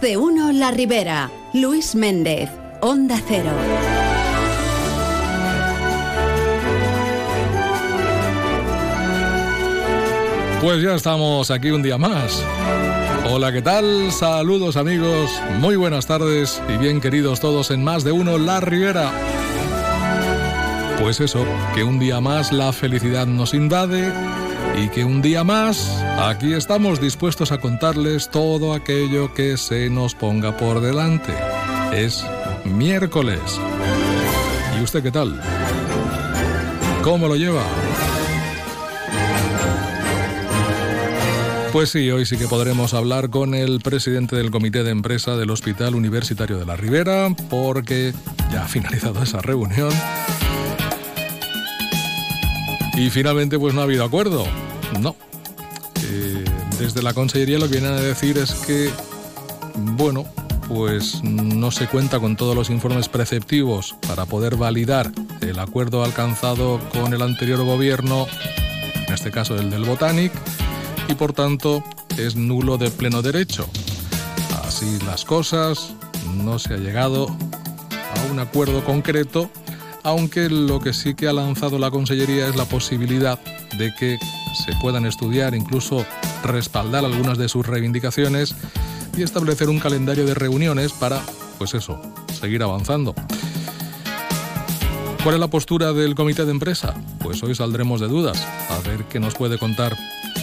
De uno La Ribera. Luis Méndez, Onda Cero. Pues ya estamos aquí un día más. Hola, ¿qué tal? Saludos amigos, muy buenas tardes y bien queridos todos en más de uno La Ribera. Pues eso, que un día más la felicidad nos invade y que un día más aquí estamos dispuestos a contarles todo aquello que se nos ponga por delante. Es miércoles. ¿Y usted qué tal? ¿Cómo lo lleva? Pues sí, hoy sí que podremos hablar con el presidente del comité de empresa del Hospital Universitario de la Ribera, porque ya ha finalizado esa reunión. Y finalmente pues no ha habido acuerdo. No. Eh, desde la Consellería lo que vienen a decir es que, bueno, pues no se cuenta con todos los informes preceptivos para poder validar el acuerdo alcanzado con el anterior gobierno, en este caso el del Botanic, y por tanto es nulo de pleno derecho. Así las cosas, no se ha llegado a un acuerdo concreto, aunque lo que sí que ha lanzado la Consellería es la posibilidad de que se puedan estudiar, incluso respaldar algunas de sus reivindicaciones y establecer un calendario de reuniones para, pues eso, seguir avanzando. ¿Cuál es la postura del comité de empresa? Pues hoy saldremos de dudas, a ver qué nos puede contar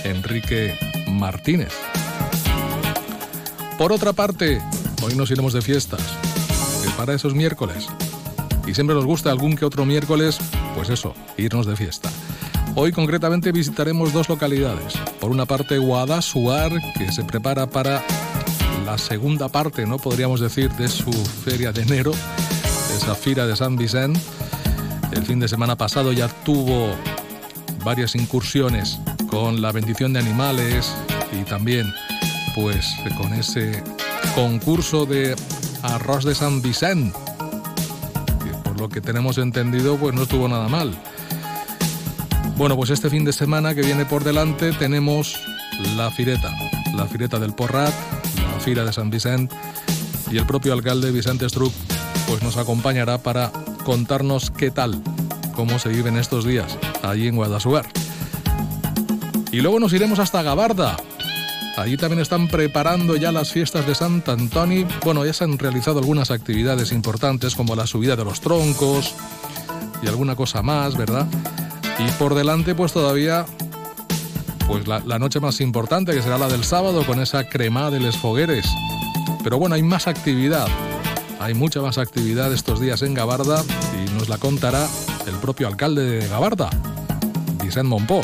Enrique Martínez. Por otra parte, hoy nos iremos de fiestas, que para esos miércoles. Y siempre nos gusta algún que otro miércoles, pues eso, irnos de fiesta. Hoy concretamente visitaremos dos localidades. Por una parte Guadasuar, que se prepara para la segunda parte, ¿no? Podríamos decir, de su feria de enero, esa fira de San Vicente. El fin de semana pasado ya tuvo varias incursiones con la bendición de animales y también pues con ese concurso de arroz de San Vicente, lo que tenemos entendido pues no estuvo nada mal. Bueno, pues este fin de semana que viene por delante tenemos la fireta, la fireta del Porrat, la fira de San Vicente y el propio alcalde Vicente Struck pues nos acompañará para contarnos qué tal, cómo se viven estos días allí en Guadasugar. Y luego nos iremos hasta Gabarda. Allí también están preparando ya las fiestas de Sant Antoni. Bueno, ya se han realizado algunas actividades importantes como la subida de los troncos y alguna cosa más, ¿verdad? Y por delante pues todavía pues la, noche más importante que será la del sábado con esa crema de les fogueres. Pero bueno, hay más actividad. Hay mucha más actividad estos días en Gabarda y nos la contará el propio alcalde de Gabarda, Vicent Monpó.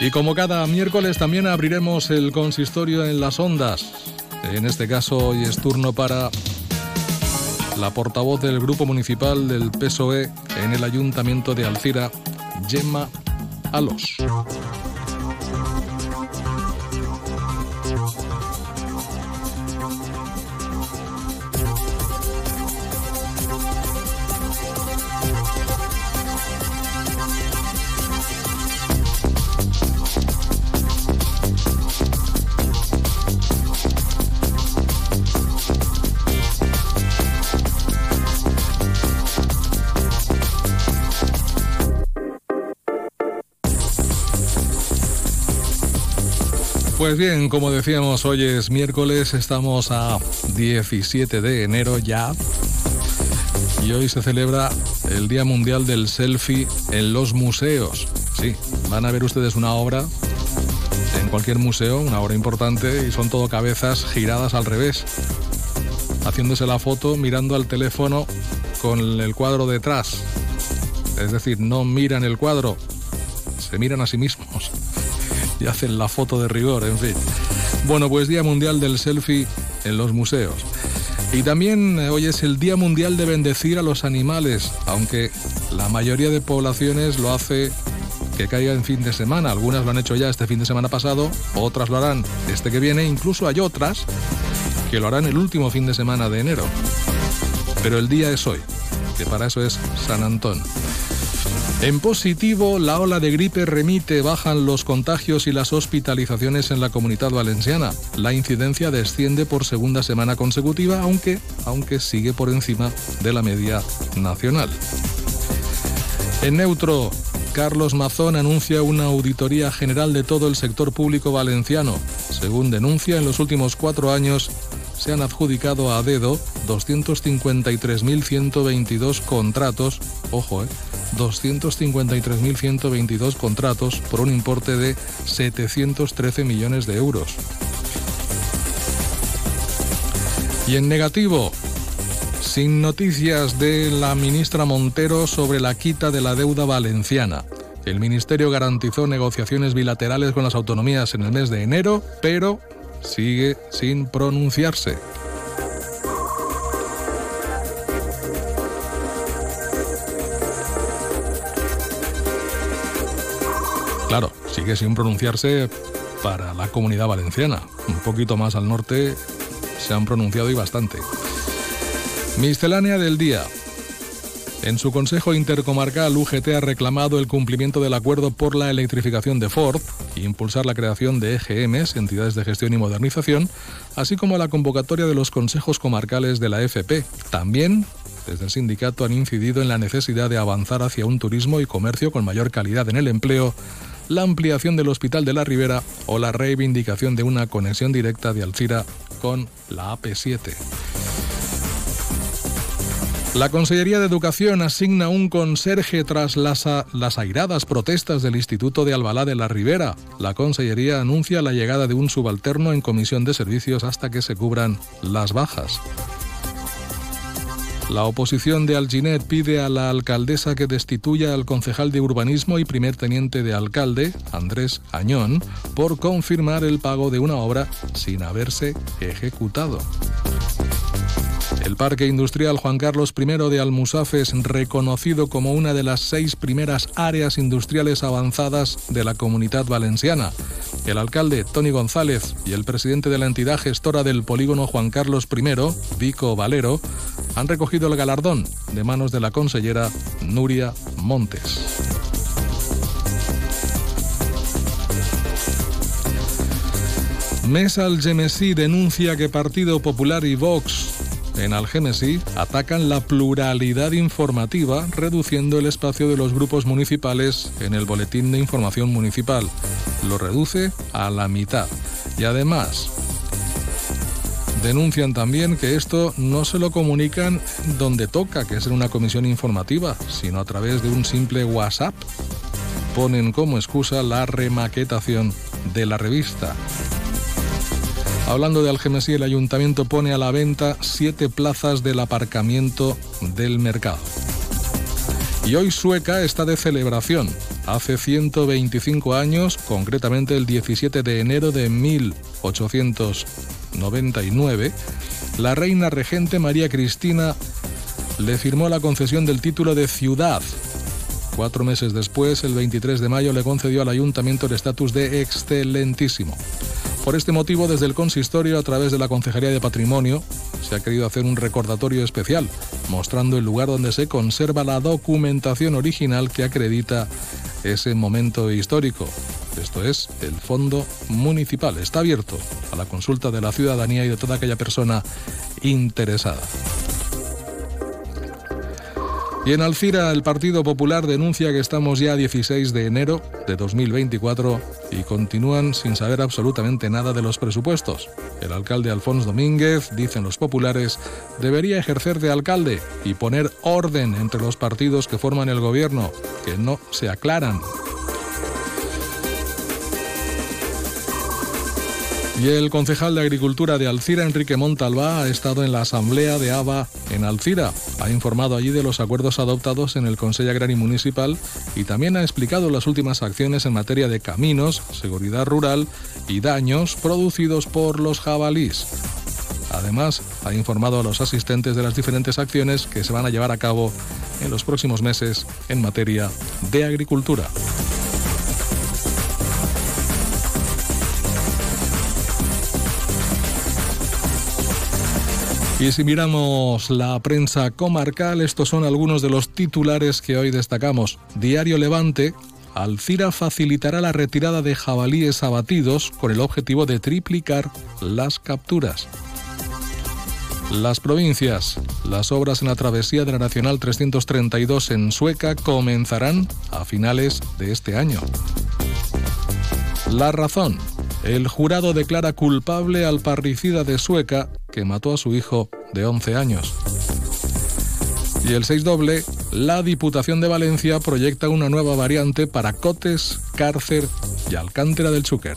Y como cada miércoles también abriremos el consistorio en las ondas. En este caso hoy es turno para la portavoz del Grupo Municipal del PSOE en el Ayuntamiento de Alcira, Gemma Alos. Pues bien, como decíamos, hoy es miércoles, estamos a 17 de enero ya. Y hoy se celebra el Día Mundial del Selfie en los museos. Sí, van a ver ustedes una obra en cualquier museo, una obra importante, y son todo cabezas giradas al revés, haciéndose la foto mirando al teléfono con el cuadro detrás. Es decir, no miran el cuadro, se miran a sí mismos y hacen la foto de rigor, en fin. Bueno, pues Día Mundial del Selfie en los museos. Y también eh, hoy es el Día Mundial de bendecir a los animales, aunque la mayoría de poblaciones lo hace que caiga en fin de semana. Algunas lo han hecho ya este fin de semana pasado, otras lo harán este que viene, incluso hay otras que lo harán el último fin de semana de enero. Pero el día es hoy, que para eso es San Antón. En positivo, la ola de gripe remite, bajan los contagios y las hospitalizaciones en la comunidad valenciana. La incidencia desciende por segunda semana consecutiva, aunque, aunque sigue por encima de la media nacional. En neutro, Carlos Mazón anuncia una auditoría general de todo el sector público valenciano. Según denuncia, en los últimos cuatro años se han adjudicado a dedo 253.122 contratos, ojo, eh, 253.122 contratos por un importe de 713 millones de euros. Y en negativo, sin noticias de la ministra Montero sobre la quita de la deuda valenciana. El Ministerio garantizó negociaciones bilaterales con las autonomías en el mes de enero, pero sigue sin pronunciarse. Claro, sigue sin pronunciarse para la comunidad valenciana. Un poquito más al norte se han pronunciado y bastante. Miscelánea del día. En su Consejo Intercomarcal, UGT ha reclamado el cumplimiento del acuerdo por la electrificación de Ford e impulsar la creación de EGMs, entidades de gestión y modernización, así como la convocatoria de los consejos comarcales de la FP. También, desde el sindicato, han incidido en la necesidad de avanzar hacia un turismo y comercio con mayor calidad en el empleo la ampliación del Hospital de la Ribera o la reivindicación de una conexión directa de Alcira con la AP7. La Consellería de Educación asigna un conserje tras las, airadas protestas del Instituto de Albalá de la Ribera. La Consellería anuncia la llegada de un subalterno en comisión de servicios hasta que se cubran las bajas. La oposición de Alginet pide a la alcaldesa que destituya al concejal de urbanismo y primer teniente de alcalde, Andrés Añón, por confirmar el pago de una obra sin haberse ejecutado. El Parque Industrial Juan Carlos I de Almusafes, reconocido como una de las seis primeras áreas industriales avanzadas de la comunidad valenciana. El alcalde Tony González y el presidente de la entidad gestora del polígono Juan Carlos I, Vico Valero, han recogido el galardón de manos de la consellera Nuria Montes. Mesa Algemesí denuncia que Partido Popular y Vox en Algemesí atacan la pluralidad informativa, reduciendo el espacio de los grupos municipales en el Boletín de Información Municipal. Lo reduce a la mitad. Y además, denuncian también que esto no se lo comunican donde toca, que es en una comisión informativa, sino a través de un simple WhatsApp. Ponen como excusa la remaquetación de la revista. Hablando de Algemesí, el ayuntamiento pone a la venta siete plazas del aparcamiento del mercado. Y hoy Sueca está de celebración. Hace 125 años, concretamente el 17 de enero de 1899, la reina regente María Cristina le firmó la concesión del título de ciudad. Cuatro meses después, el 23 de mayo, le concedió al ayuntamiento el estatus de excelentísimo. Por este motivo, desde el consistorio, a través de la Concejalía de Patrimonio, se ha querido hacer un recordatorio especial, mostrando el lugar donde se conserva la documentación original que acredita ese momento histórico. Esto es, el Fondo Municipal. Está abierto a la consulta de la ciudadanía y de toda aquella persona interesada. Y en Alcira, el Partido Popular denuncia que estamos ya a 16 de enero de 2024 y continúan sin saber absolutamente nada de los presupuestos. El alcalde Alfonso Domínguez, dicen los populares, debería ejercer de alcalde y poner orden entre los partidos que forman el gobierno, que no se aclaran Y el concejal de Agricultura de Alcira, Enrique Montalbá, ha estado en la asamblea de ABA en Alcira. Ha informado allí de los acuerdos adoptados en el Consejo Agrario Municipal y también ha explicado las últimas acciones en materia de caminos, seguridad rural y daños producidos por los jabalís. Además, ha informado a los asistentes de las diferentes acciones que se van a llevar a cabo en los próximos meses en materia de agricultura. Y si miramos la prensa comarcal, estos son algunos de los titulares que hoy destacamos. Diario Levante, Alcira facilitará la retirada de jabalíes abatidos con el objetivo de triplicar las capturas. Las provincias. Las obras en la travesía de la Nacional 332 en Sueca comenzarán a finales de este año. La razón. El jurado declara culpable al parricida de Sueca que mató a su hijo de 11 años. Y el 6 doble, la Diputación de Valencia proyecta una nueva variante para Cotes, Cárcer y Alcántara del Chúquer.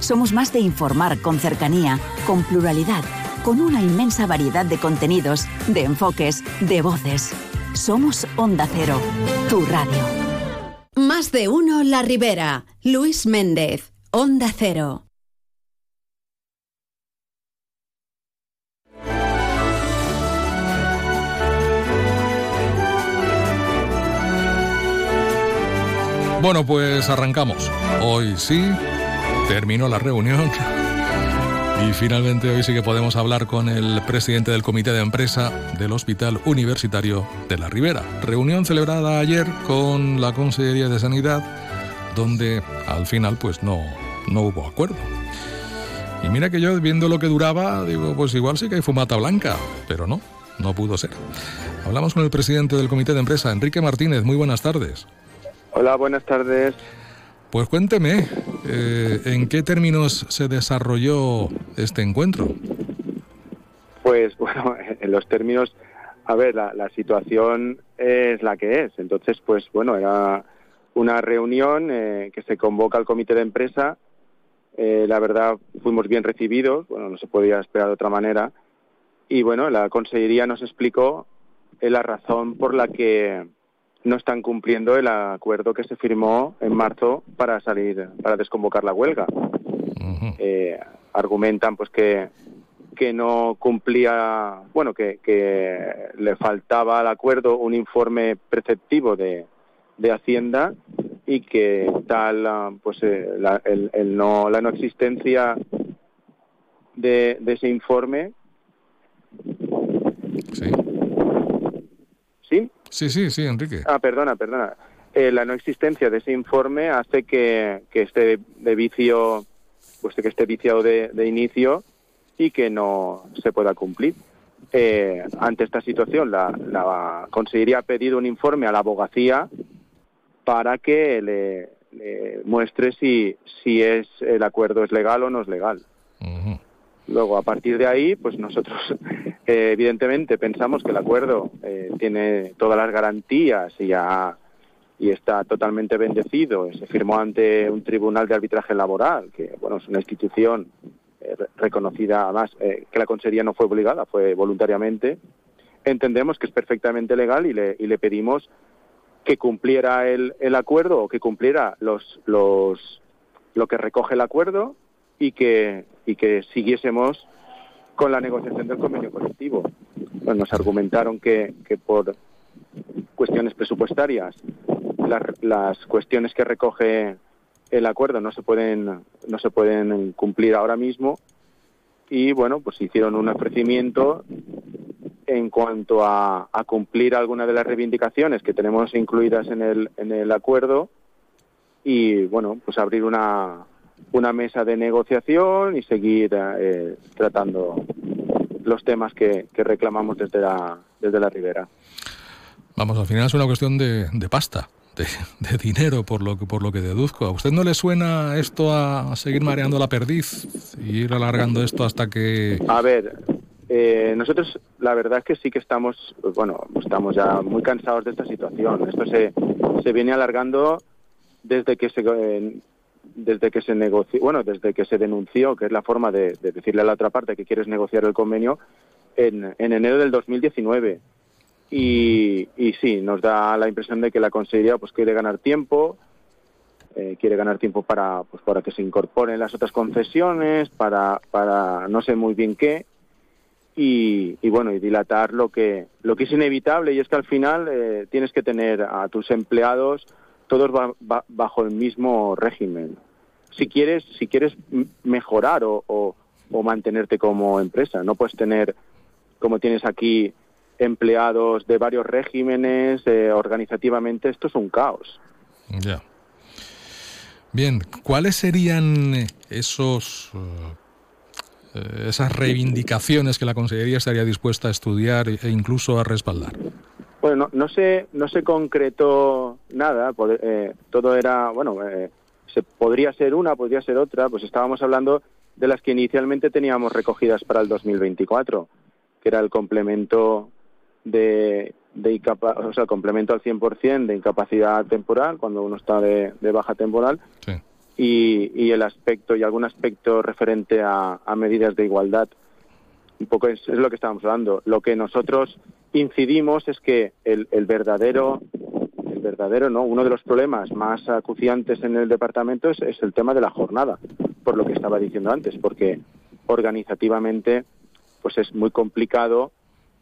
Somos más de informar con cercanía, con pluralidad, con una inmensa variedad de contenidos, de enfoques, de voces. Somos Onda Cero, tu radio. Más de uno La Ribera. Luis Méndez, Onda Cero. Bueno, pues arrancamos. Hoy sí, terminó la reunión. Y finalmente hoy sí que podemos hablar con el presidente del comité de empresa del Hospital Universitario de la Ribera. Reunión celebrada ayer con la Consellería de Sanidad, donde al final pues no, no hubo acuerdo. Y mira que yo viendo lo que duraba, digo, pues igual sí que hay fumata blanca, pero no, no pudo ser. Hablamos con el presidente del comité de empresa, Enrique Martínez. Muy buenas tardes. Hola, buenas tardes. Pues cuénteme, eh, ¿en qué términos se desarrolló este encuentro? Pues bueno, en los términos, a ver, la, situación es la que es. Entonces, pues bueno, era una reunión eh, que se convoca al comité de empresa. Eh, la verdad, fuimos bien recibidos, bueno, no se podía esperar de otra manera. Y bueno, la consejería nos explicó la razón por la que no están cumpliendo el acuerdo que se firmó en marzo para salir, para desconvocar la huelga. Eh, argumentan pues que, que no cumplía, bueno, que, que le faltaba al acuerdo un informe preceptivo de, de Hacienda y que tal pues eh, la, el, no, la no existencia de, de ese informe sí. ¿Sí? Sí, sí, sí, Enrique. Ah, perdona, perdona. Eh, la no existencia de ese informe hace que, que esté de vicio, pues que esté viciado de, inicio y que no se pueda cumplir. Eh, ante esta situación, la, la Consejería ha pedido un informe a la abogacía para que le, muestre si, si es el acuerdo es legal o no es legal. Luego, a partir de ahí, pues nosotros eh, evidentemente pensamos que el acuerdo eh, tiene todas las garantías y, y está totalmente bendecido. Se firmó ante un tribunal de arbitraje laboral, que bueno es una institución eh, reconocida, además que la consejería no fue obligada, fue voluntariamente. Entendemos que es perfectamente legal y le, y le pedimos que cumpliera el, el acuerdo o que cumpliera los, los, lo que recoge el acuerdo y que, y que siguiésemos con la negociación del convenio colectivo. Bueno, nos argumentaron que, que por cuestiones presupuestarias las, las cuestiones que recoge el acuerdo no se pueden no se pueden cumplir ahora mismo y bueno pues hicieron un ofrecimiento en cuanto a, a cumplir algunas de las reivindicaciones que tenemos incluidas en el en el acuerdo y bueno pues abrir una una mesa de negociación y seguir eh, tratando los temas que, que reclamamos desde la desde la Ribera. Vamos, al final es una cuestión de, de pasta de, dinero, por lo, que, por lo que deduzco. ¿A usted no le suena esto a, seguir mareando la perdiz y ir alargando esto hasta que... A ver, eh, nosotros la verdad es que sí que estamos, bueno, estamos ya muy cansados de esta situación. Esto se, se viene alargando desde que se... Eh, desde que se negoció, bueno, desde que se denunció, que es la forma de, de decirle a la otra parte que quieres negociar el convenio, en, en enero del 2019. Y, y sí, nos da la impresión de que la Consejería pues quiere ganar tiempo, eh, quiere ganar tiempo para pues para que se incorporen las otras concesiones, para, para no sé muy bien qué, y, y bueno, y dilatar lo que, lo que es inevitable, y es que al final eh, tienes que tener a tus empleados todos ba, bajo el mismo régimen. Si quieres, si quieres mejorar o, mantenerte como empresa, no puedes tener, como tienes aquí, empleados de varios regímenes, eh, organizativamente, esto es un caos. Ya. Bien, ¿cuáles serían esos eh, esas reivindicaciones que la Consejería estaría dispuesta a estudiar e incluso a respaldar? Bueno, no, no se no se concretó nada, eh, todo era, bueno, eh, se podría ser una, podría ser otra, pues estábamos hablando de las que inicialmente teníamos recogidas para el 2024, que era el complemento de, de o sea, complemento al 100% de incapacidad temporal cuando uno está de, de baja temporal sí. y, y, el aspecto y algún aspecto referente a, a medidas de igualdad. Un poco es, es, lo que estábamos hablando. Lo que nosotros incidimos es que el, verdadero el verdadero no uno de los problemas más acuciantes en el departamento es, es el tema de la jornada por lo que estaba diciendo antes porque organizativamente pues es muy complicado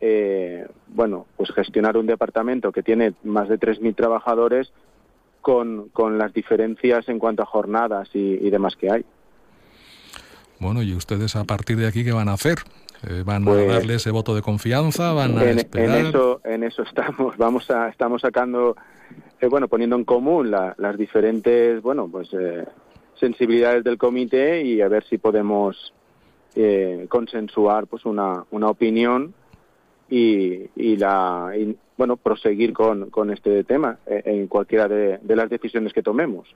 eh, bueno, pues gestionar un departamento que tiene más de 3.000 trabajadores con, con, las diferencias en cuanto a jornadas y, demás que hay. Bueno, ¿y ustedes a partir de aquí qué van a hacer? Eh, ¿Van pues, a darle ese voto de confianza? ¿Van a en, esperar? En eso, en eso estamos. Vamos a, estamos sacando, eh, bueno, poniendo en común la, las diferentes, bueno, pues eh, sensibilidades del comité y a ver si podemos eh, consensuar pues una, una opinión y, y, la, y bueno, proseguir con, con este tema en cualquiera de, de, las decisiones que tomemos.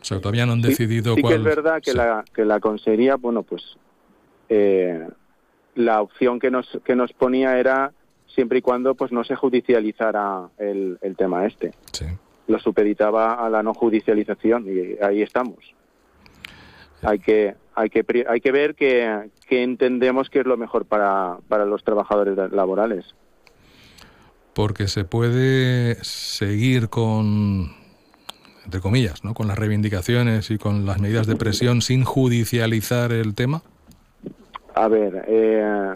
O sea, todavía no han decidido sí, sí cuál... que es verdad que, sí. la, que la consejería, bueno, pues eh, la opción que nos, que nos ponía era siempre y cuando pues no se judicializara el, el tema este. Sí. Lo supeditaba a la no judicialización y ahí estamos. Hay que, hay que, hay que ver que, que entendemos que es lo mejor para, para los trabajadores laborales. Porque se puede seguir con, entre comillas, ¿no? con las reivindicaciones y con las medidas de presión sin judicializar el tema. A ver, eh,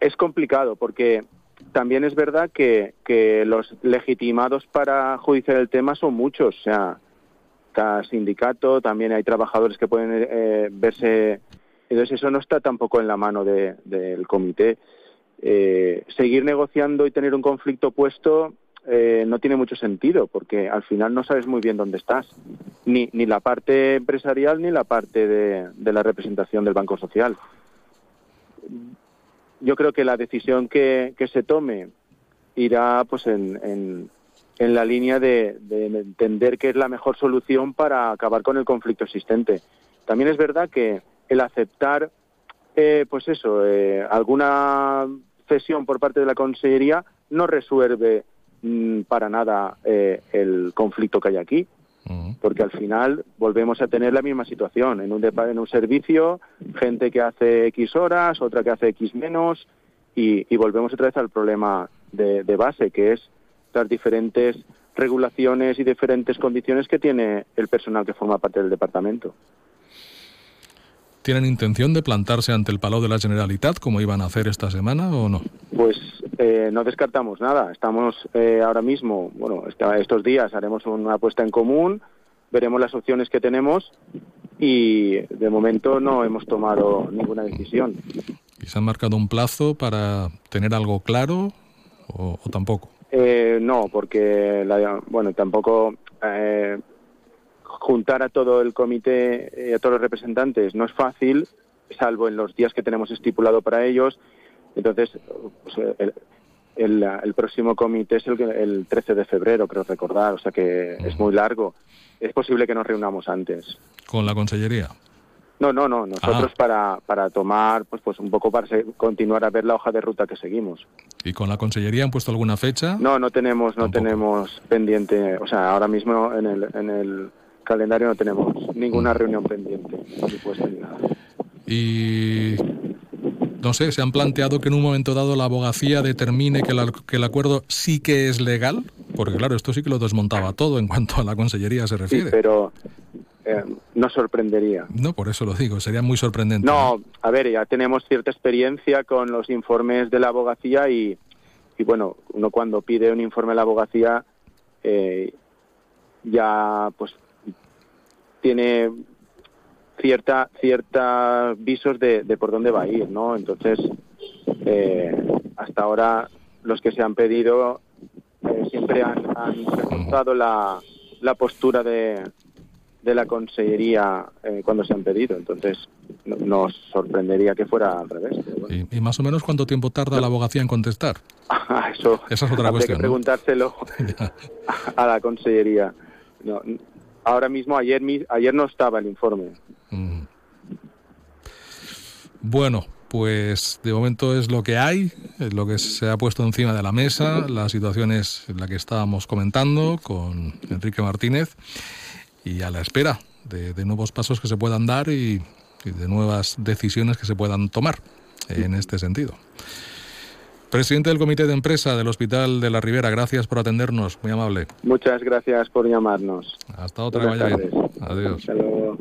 es complicado porque también es verdad que, que los legitimados para judiciar el tema son muchos. O sea, cada sindicato, también hay trabajadores que pueden eh, verse. Entonces, eso no está tampoco en la mano del de, de comité. Eh, seguir negociando y tener un conflicto puesto eh, no tiene mucho sentido, porque al final no sabes muy bien dónde estás, ni, ni la parte empresarial ni la parte de, de la representación del Banco Social. Yo creo que la decisión que, que se tome irá pues en, en, la línea de, de, entender que es la mejor solución para acabar con el conflicto existente. También es verdad que el aceptar, eh, pues eso, eh, alguna cesión por parte de la Consejería no resuelve mmm, para nada eh, el conflicto que hay aquí. Uh -huh. Porque al final volvemos a tener la misma situación. En un, en un servicio, gente que hace X horas, otra que hace X menos, y, y volvemos otra vez al problema de, de base, que es las diferentes regulaciones y diferentes condiciones que tiene el personal que forma parte del departamento. ¿Tienen intención de plantarse ante el Palau de la Generalitat como iban a hacer esta semana o no? Pues eh, no descartamos nada. Estamos eh, ahora mismo, bueno, estos días haremos una apuesta en común, veremos las opciones que tenemos y de momento no hemos tomado ninguna decisión. ¿Y se han marcado un plazo para tener algo claro o, o tampoco? Eh, no, porque la- bueno, tampoco eh, juntar a todo el comité y a todos los representantes no es fácil, salvo en los días que tenemos estipulado para ellos. Entonces, pues, el, el- el próximo comité es el, el 13 de febrero, creo recordar, o sea que es muy largo. Es posible que nos reunamos antes. ¿Con la Consellería? No, no, no. Nosotros Ah. para, para tomar, pues, pues un poco para se- continuar a ver la hoja de ruta que seguimos. ¿Y con la Consellería han puesto alguna fecha? No, no tenemos, no Tampoco. tenemos pendiente, o sea, ahora mismo en el, en el calendario no tenemos ninguna reunión pendiente, por supuesto, ni nada. Y no sé, ¿se han planteado que en un momento dado la abogacía determine que, la- que el acuerdo sí que es legal? Porque claro, esto sí que lo desmontaba todo en cuanto a la Consellería se Sí, refiere. pero eh, nos sorprendería. No, por eso lo digo, sería muy sorprendente. No, a ver, ya tenemos cierta experiencia con los informes de la abogacía y, y bueno, uno cuando pide un informe de la abogacía eh, ya pues tiene cierta cierta visos de, de por dónde va a ir, ¿no? Entonces, eh, hasta ahora los que se han pedido eh, siempre han, han reforzado la, la postura de, de la consellería eh, cuando se han pedido. Entonces, no- nos sorprendería que fuera al revés. bueno. ¿Y, y más o menos cuánto tiempo tarda la abogacía en contestar? Eso Esa es otra cuestión, que ¿no? preguntárselo a la consellería. No, ahora mismo, ayer, ayer no estaba el informe. Mm. Bueno, pues de momento es lo que hay, es lo que se ha puesto encima de la mesa, la situación es la que estábamos comentando con Enrique Martínez y a la espera de, de nuevos pasos que se puedan dar y, y de nuevas decisiones que se puedan tomar en este sentido. Presidente del Comité de Empresa del Hospital de la Ribera, gracias por atendernos, muy amable. Muchas gracias por llamarnos. Hasta otra, que Buenas vaya tardes. Adiós. Hasta luego.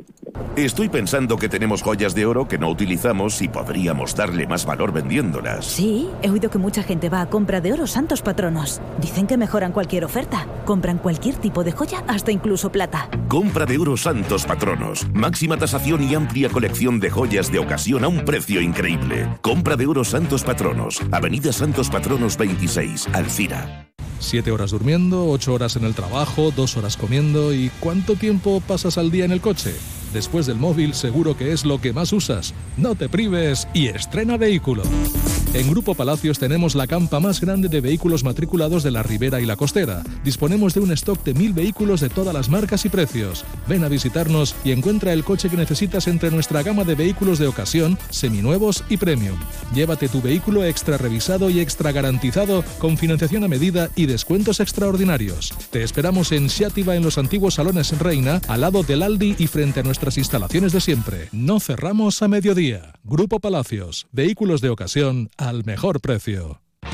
Estoy pensando que tenemos joyas de oro que no utilizamos y podríamos darle más valor vendiéndolas. Sí, he oído que mucha gente va a compra de oro santos patronos. Dicen que mejoran cualquier oferta. Compran cualquier tipo de joya, hasta incluso plata. Compra de oro Santos Patronos. Máxima tasación y amplia colección de joyas de ocasión a un precio increíble. Compra de oro Santos Patronos. Avenida Santos Patronos 26, Alcira. Siete horas durmiendo, ocho horas en el trabajo, dos horas comiendo y ¿cuánto tiempo pasas al día en el coche? Después del móvil seguro que es lo que más usas. No te prives y estrena vehículo. En Grupo Palacios tenemos la campa más grande de vehículos matriculados de la Ribera y la Costera. Disponemos de un stock de mil vehículos de todas las marcas y precios. Ven a visitarnos y encuentra el coche que necesitas entre nuestra gama de vehículos de ocasión, seminuevos y premium. Llévate tu vehículo extra revisado y extra garantizado con financiación a medida y descuentos extraordinarios. Te esperamos en Xiativa en los antiguos salones Reina, al lado del Aldi y frente a nuestras instalaciones de siempre. No cerramos a mediodía. Grupo Palacios, vehículos de ocasión al mejor precio.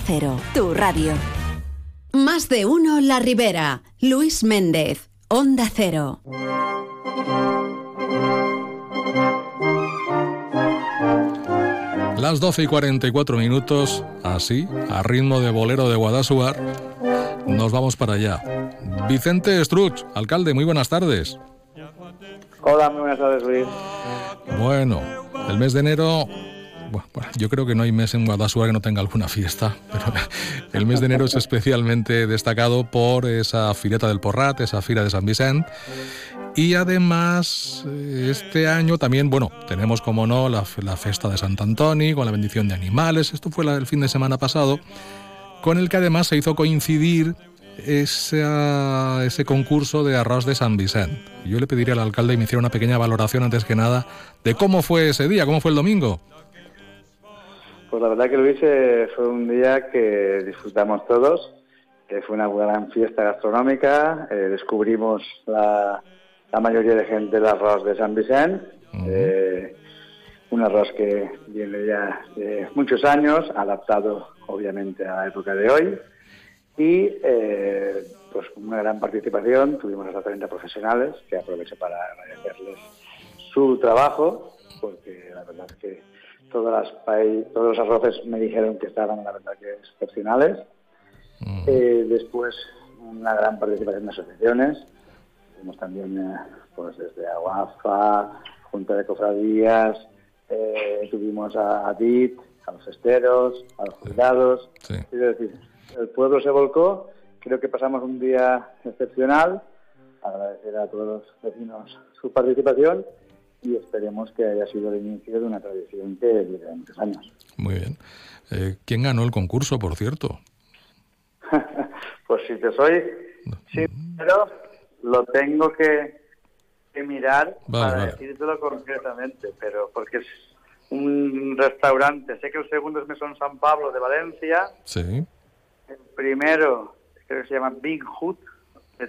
Cero, tu radio. Más de uno La Ribera. Luis Méndez, Onda Cero. Las 12 y 44 minutos, así, a ritmo de bolero de Guadasuar, nos vamos para allá. Vicente Struch, alcalde, muy buenas tardes. Hola, muy buenas tardes, Luis. Bueno, el mes de enero, bueno, bueno, yo creo que no hay mes en Guadassuar que no tenga alguna fiesta, pero el mes de enero es especialmente destacado por esa fileta del Porrat, esa fira de San Vicente. Y además, eh, este año también, bueno, tenemos como no la, la festa de Sant Antoni con la bendición de animales. Esto fue el fin de semana pasado. con el que además se hizo coincidir ese concurso de arroz de San Vicente. Yo le pediría al alcalde que me hiciera una pequeña valoración antes que nada de cómo fue ese día, cómo fue el domingo. Pues la verdad que Luis eh, fue un día que disfrutamos todos, que fue una gran fiesta gastronómica, eh, descubrimos la, la, mayoría de gente del arroz de San Vicente, eh, un arroz que viene ya de muchos años, adaptado obviamente a la época de hoy, y eh, pues una gran participación, tuvimos hasta 30 profesionales, que aprovecho para agradecerles su trabajo, porque la verdad es que todas las todos los arroces me dijeron que estaban, la verdad, que excepcionales. Eh, después, una gran participación de asociaciones, tuvimos también eh, pues desde Aguafa, Junta de Cofradías, tuvimos a ADIT, a los esteros, a los jubilados, es decir, el pueblo se volcó, creo que pasamos un día excepcional, agradecer a todos los vecinos su participación y esperemos que haya sido el inicio de una tradición que dure muchos años. Muy bien. Eh, ¿Quién ganó el concurso, por cierto? pues si te soy sincero, lo tengo que, mirar para decírtelo concretamente, pero porque es un restaurante, sé que el segundo es Mesón San Pablo de Valencia. Sí. El primero, creo que se llama Big Hood,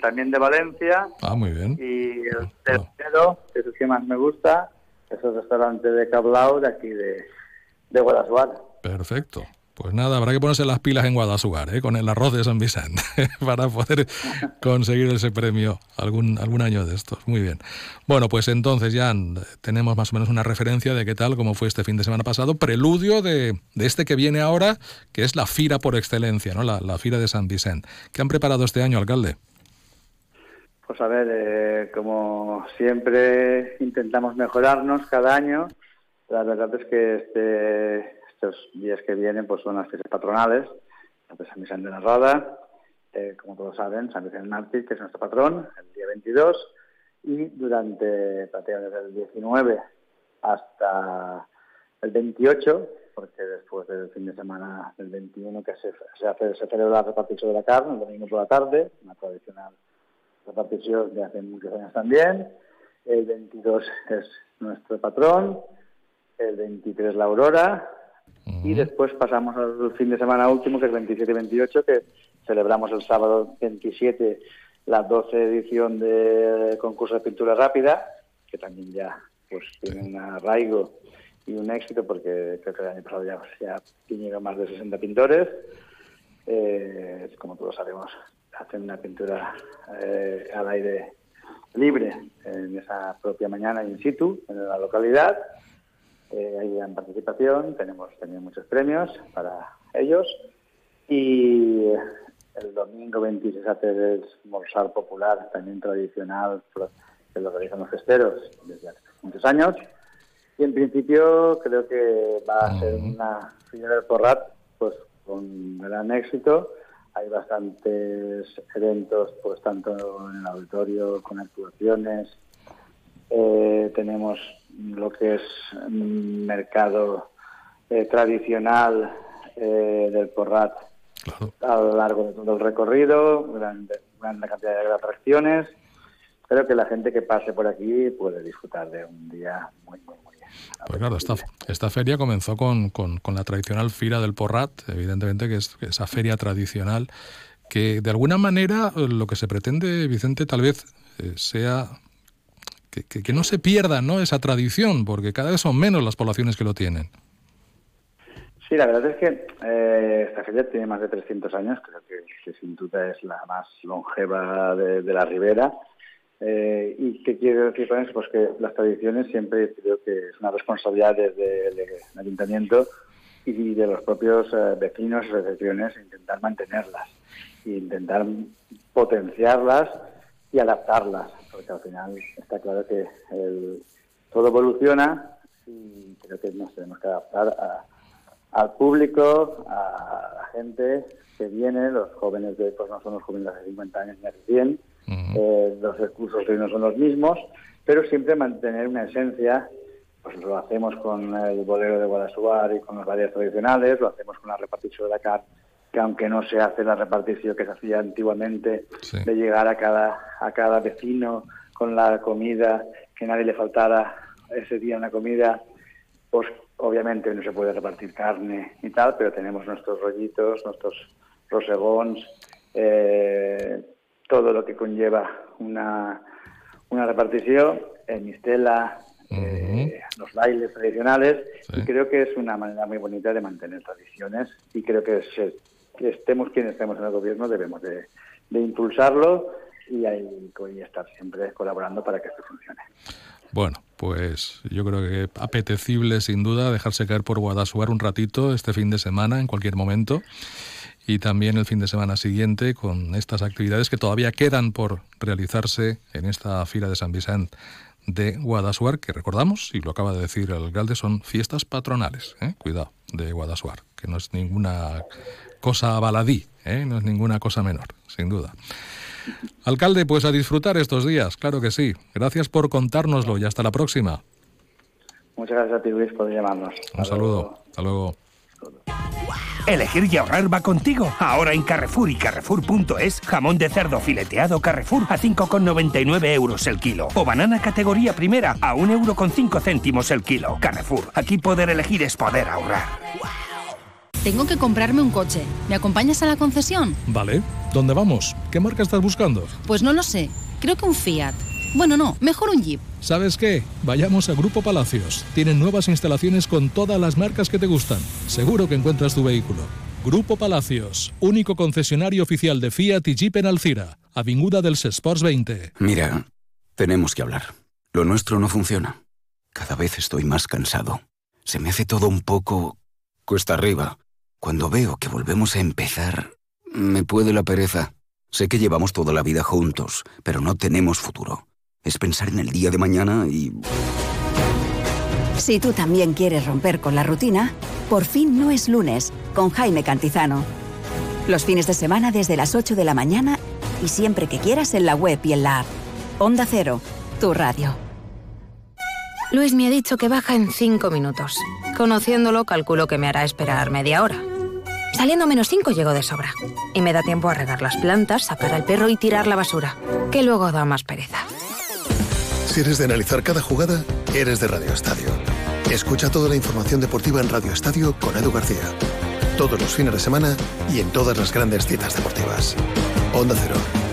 también de Valencia. Ah, muy bien. Y el tercero, que es el que más me gusta, es el restaurante de Cablao de aquí de, de Guadalajara. Perfecto. Pues nada, habrá que ponerse las pilas en Guadalajara, ¿eh? con el arroz de San Vicente, para poder conseguir ese premio algún, algún año de estos. Muy bien. Bueno, pues entonces ya tenemos más o menos una referencia de qué tal, cómo fue este fin de semana pasado, preludio de, de este que viene ahora, que es la FIRA por excelencia, ¿no? la, la FIRA de San Vicente. ¿Qué han preparado este año, alcalde? Pues a ver, eh, como siempre intentamos mejorarnos cada año, la verdad es que este estos días que vienen pues son las fiestas patronales, de San Vicente de la Roda, eh, como todos saben, San Vicente Mártir, que es nuestro patrón, el día 22, y durante prácticamente el 19 hasta el 28, porque después del fin de semana del 21 que se, se, hace, se celebra la repartición de la carne, el domingo por la tarde, una tradicional repartición de hace muchos años también. El 22 es nuestro patrón, el 23 la aurora, y después pasamos al fin de semana último, que es 27 y 28, que celebramos el sábado 27 la 12 edición del concurso de pintura rápida, que también ya pues tiene un arraigo y un éxito, porque creo que el año pasado ya, ya vinieron más de 60 pintores. Eh, como todos sabemos, hacen una pintura eh, al aire libre en esa propia mañana in situ, en la localidad eh, hay gran participación, tenemos también muchos premios para ellos y el domingo 26 hace el morsar popular, también tradicional, que lo realizan los festeros desde hace muchos años. Y en principio creo que va a ser una final del Porrat pues con gran éxito. Hay bastantes eventos, pues tanto en el auditorio, con actuaciones. Eh, tenemos lo que es mercado eh, tradicional eh, del Porrat a lo largo de todo el recorrido, gran, cantidad de atracciones. Creo que la gente que pase por aquí puede disfrutar de un día muy, muy, muy pues claro, esta, esta feria comenzó con, la tradicional Fira del Porrat, evidentemente que es esa feria tradicional, que de alguna manera lo que se pretende, Vicente, tal vez eh, sea que, no se pierda ¿no? esa tradición, porque cada vez son menos las poblaciones que lo tienen. Sí, la verdad es que eh, esta feria tiene más de 300 años, que, sin duda es la más longeva de, la ribera. Eh, ¿Y qué quiero decir con eso? Pues que las tradiciones siempre creo que es una responsabilidad desde el, ayuntamiento y de los propios eh, vecinos y asociaciones intentar mantenerlas e intentar potenciarlas y adaptarlas porque al final está claro que todo evoluciona y creo que nos tenemos que adaptar al público, a la gente que viene, los jóvenes de, pues no son los jóvenes de 50 años ni de 100, eh, los recursos hoy no son los mismos, pero siempre mantener una esencia, pues lo hacemos con el bolero de Guadalajara y con las varias tradicionales, lo hacemos con la repartición de la carne que aunque no se hace la repartición que se hacía antiguamente, de llegar a cada, a cada vecino con la comida, que nadie le faltara ese día una comida, pues obviamente no se puede repartir carne y tal, pero tenemos nuestros rollitos, nuestros rosegons, eh, todo lo que conlleva una, una repartición, en mistela, eh, los bailes tradicionales, y creo que es una manera muy bonita de mantener tradiciones, y creo que, que estemos quienes estemos en el gobierno debemos de, impulsarlo y, ahí, y estar siempre colaborando para que esto funcione. Bueno, pues yo creo que apetecible sin duda dejarse caer por Guadasuar un ratito este fin de semana, en cualquier momento y también el fin de semana siguiente con estas actividades que todavía quedan por realizarse en esta fila de San Vicente de Guadasuar, que recordamos, y lo acaba de decir el alcalde, son fiestas patronales. ¿eh? Cuidado, de Guadasuar, que no es ninguna cosa baladí, ¿eh? no es ninguna cosa menor, sin duda. Alcalde, pues a disfrutar estos días, claro que sí. Gracias por contárnoslo y hasta la próxima. Muchas gracias a ti, Luis, por llamarnos. Un saludo. Hasta luego. Elegir y ahorrar va contigo. Ahora en Carrefour y Carrefour.es, jamón de cerdo fileteado Carrefour a 5,99 euros el kilo. O banana categoría primera a 1,5 euro con céntimos el kilo. Carrefour, aquí poder elegir es poder ahorrar. Tengo que comprarme un coche. ¿Me acompañas a la concesión? Vale. ¿Dónde vamos? ¿Qué marca estás buscando? Pues no lo sé. Creo que un Fiat. Bueno, no, mejor un Jeep. ¿Sabes qué? Vayamos a Grupo Palacios. Tienen nuevas instalaciones con todas las marcas que te gustan. Seguro que encuentras tu vehículo. Grupo Palacios, único concesionario oficial de Fiat y Jeep en Alcira, Avinguda del Sports 20. Mira, tenemos que hablar. Lo nuestro no funciona. Cada vez estoy más cansado. Se me hace todo un poco cuesta arriba. Cuando veo que volvemos a empezar, me puede la pereza. Sé que llevamos toda la vida juntos, pero no tenemos futuro es pensar en el día de mañana y... Si tú también quieres romper con la rutina, por fin no es lunes, con Jaime Cantizano. Los fines de semana desde las 8 de la mañana y siempre que quieras en la web y en la app. Onda Cero, tu radio. Luis me ha dicho que baja en 5 minutos. Conociéndolo, calculo que me hará esperar media hora. Saliendo menos 5 llego de sobra. Y me da tiempo a regar las plantas, sacar al perro y tirar la basura, que luego da más pereza. Si eres de analizar cada jugada, eres de Radio Estadio. Escucha toda la información deportiva en Radio Estadio con Edu García. Todos los fines de semana y en todas las grandes citas deportivas. Onda Cero.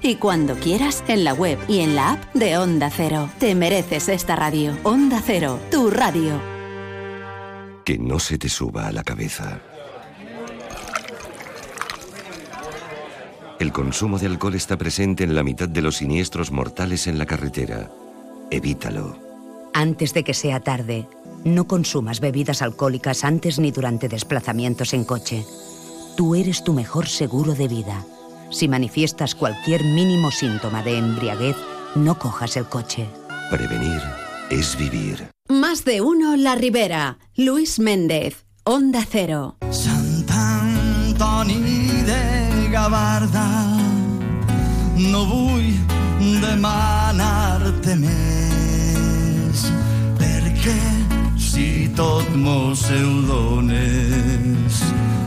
y cuando quieras en la web y en la app de Onda Cero. Te mereces esta radio. Onda Cero, tu radio. Que no se te suba a la cabeza. El consumo de alcohol está presente en la mitad de los siniestros mortales en la carretera. Evítalo. Antes de que sea tarde, no consumas bebidas alcohólicas antes ni durante desplazamientos en coche. Tú eres tu mejor seguro de vida. Si manifiestas cualquier mínimo síntoma de embriaguez, no cojas el coche. Prevenir es vivir. Más de uno La Ribera. Luis Méndez. Onda Cero. Santa Antoni de Gavarda no vull demanar-te més perquè si tot mos ho dones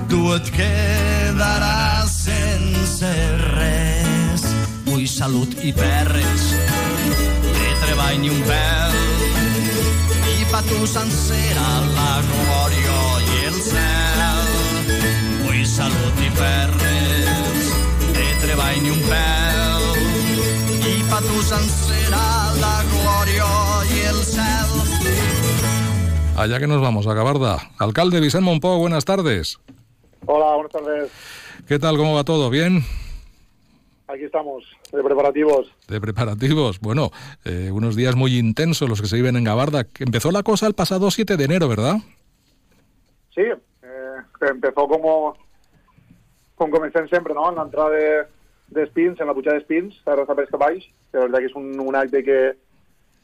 tu et quedaràs sense res. Vull salut i perres, de treball ni un pèl, i pa tu sencera la glòria i el cel. Vull salut i perres, de treball ni un pèl, i pa tu sencera la glòria i el cel. Allá que nos vamos, a Gabarda. Alcalde Vicente Monpó, buenas tardes. Hola, buenas tardes. ¿Qué tal? ¿Cómo va todo? ¿Bien? Aquí estamos, de preparativos. De preparativos. Bueno, eh, unos días muy intensos los que se viven en Gabarda. Empezó la cosa el pasado 7 de enero, ¿verdad? Sí, eh, empezó como, como comencé siempre, ¿no? En la entrada de, de Spins, en la puja de Spins, a Rosa Pérez Cavalls, que la veritat que és un, un acte que,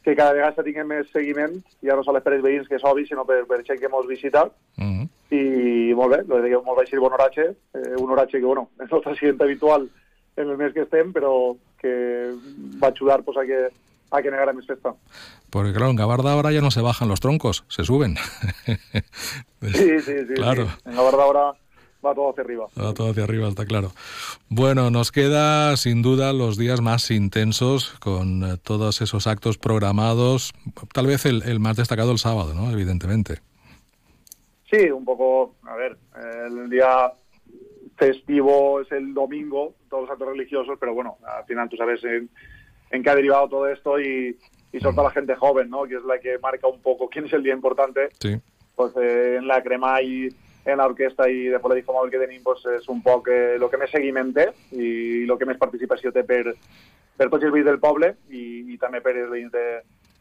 que cada vegada està tinguent més seguiment, ja no sols per els veïns, que és obvi, sinó per, per gent que mos visita, Mm. I molt bé, lo de que molt ser bon oratge, eh, un oratge que, bueno, és el president habitual en el mes que estem, però que va ajudar pues, a que a que negara més festa. Porque claro, en Gabarda ahora ya no se bajan los troncos, se suben. Sí, sí, sí. Claro. sí. En la verdad ahora va todo hacia arriba. Va todo hacia arriba, está claro. Bueno, nos queda sin duda los días más intensos con eh, todos esos actos programados. Tal vez el, el más destacado el sábado, ¿no? Evidentemente. Sí, un poco, a ver, el día festivo es el domingo, todos los actos religiosos, pero bueno, al final tú sabes en, en qué ha derivado todo esto y, y sobre todo la gente joven, ¿no? Que es la que marca un poco quién es el día importante. Sí. Pues eh, en la crema y en la orquesta i de Polèdico Mòbil que tenim pues, és un poc eh, el que més seguiment té i el que més participació té per, per tots els veïns del poble i, i també per els veïns de,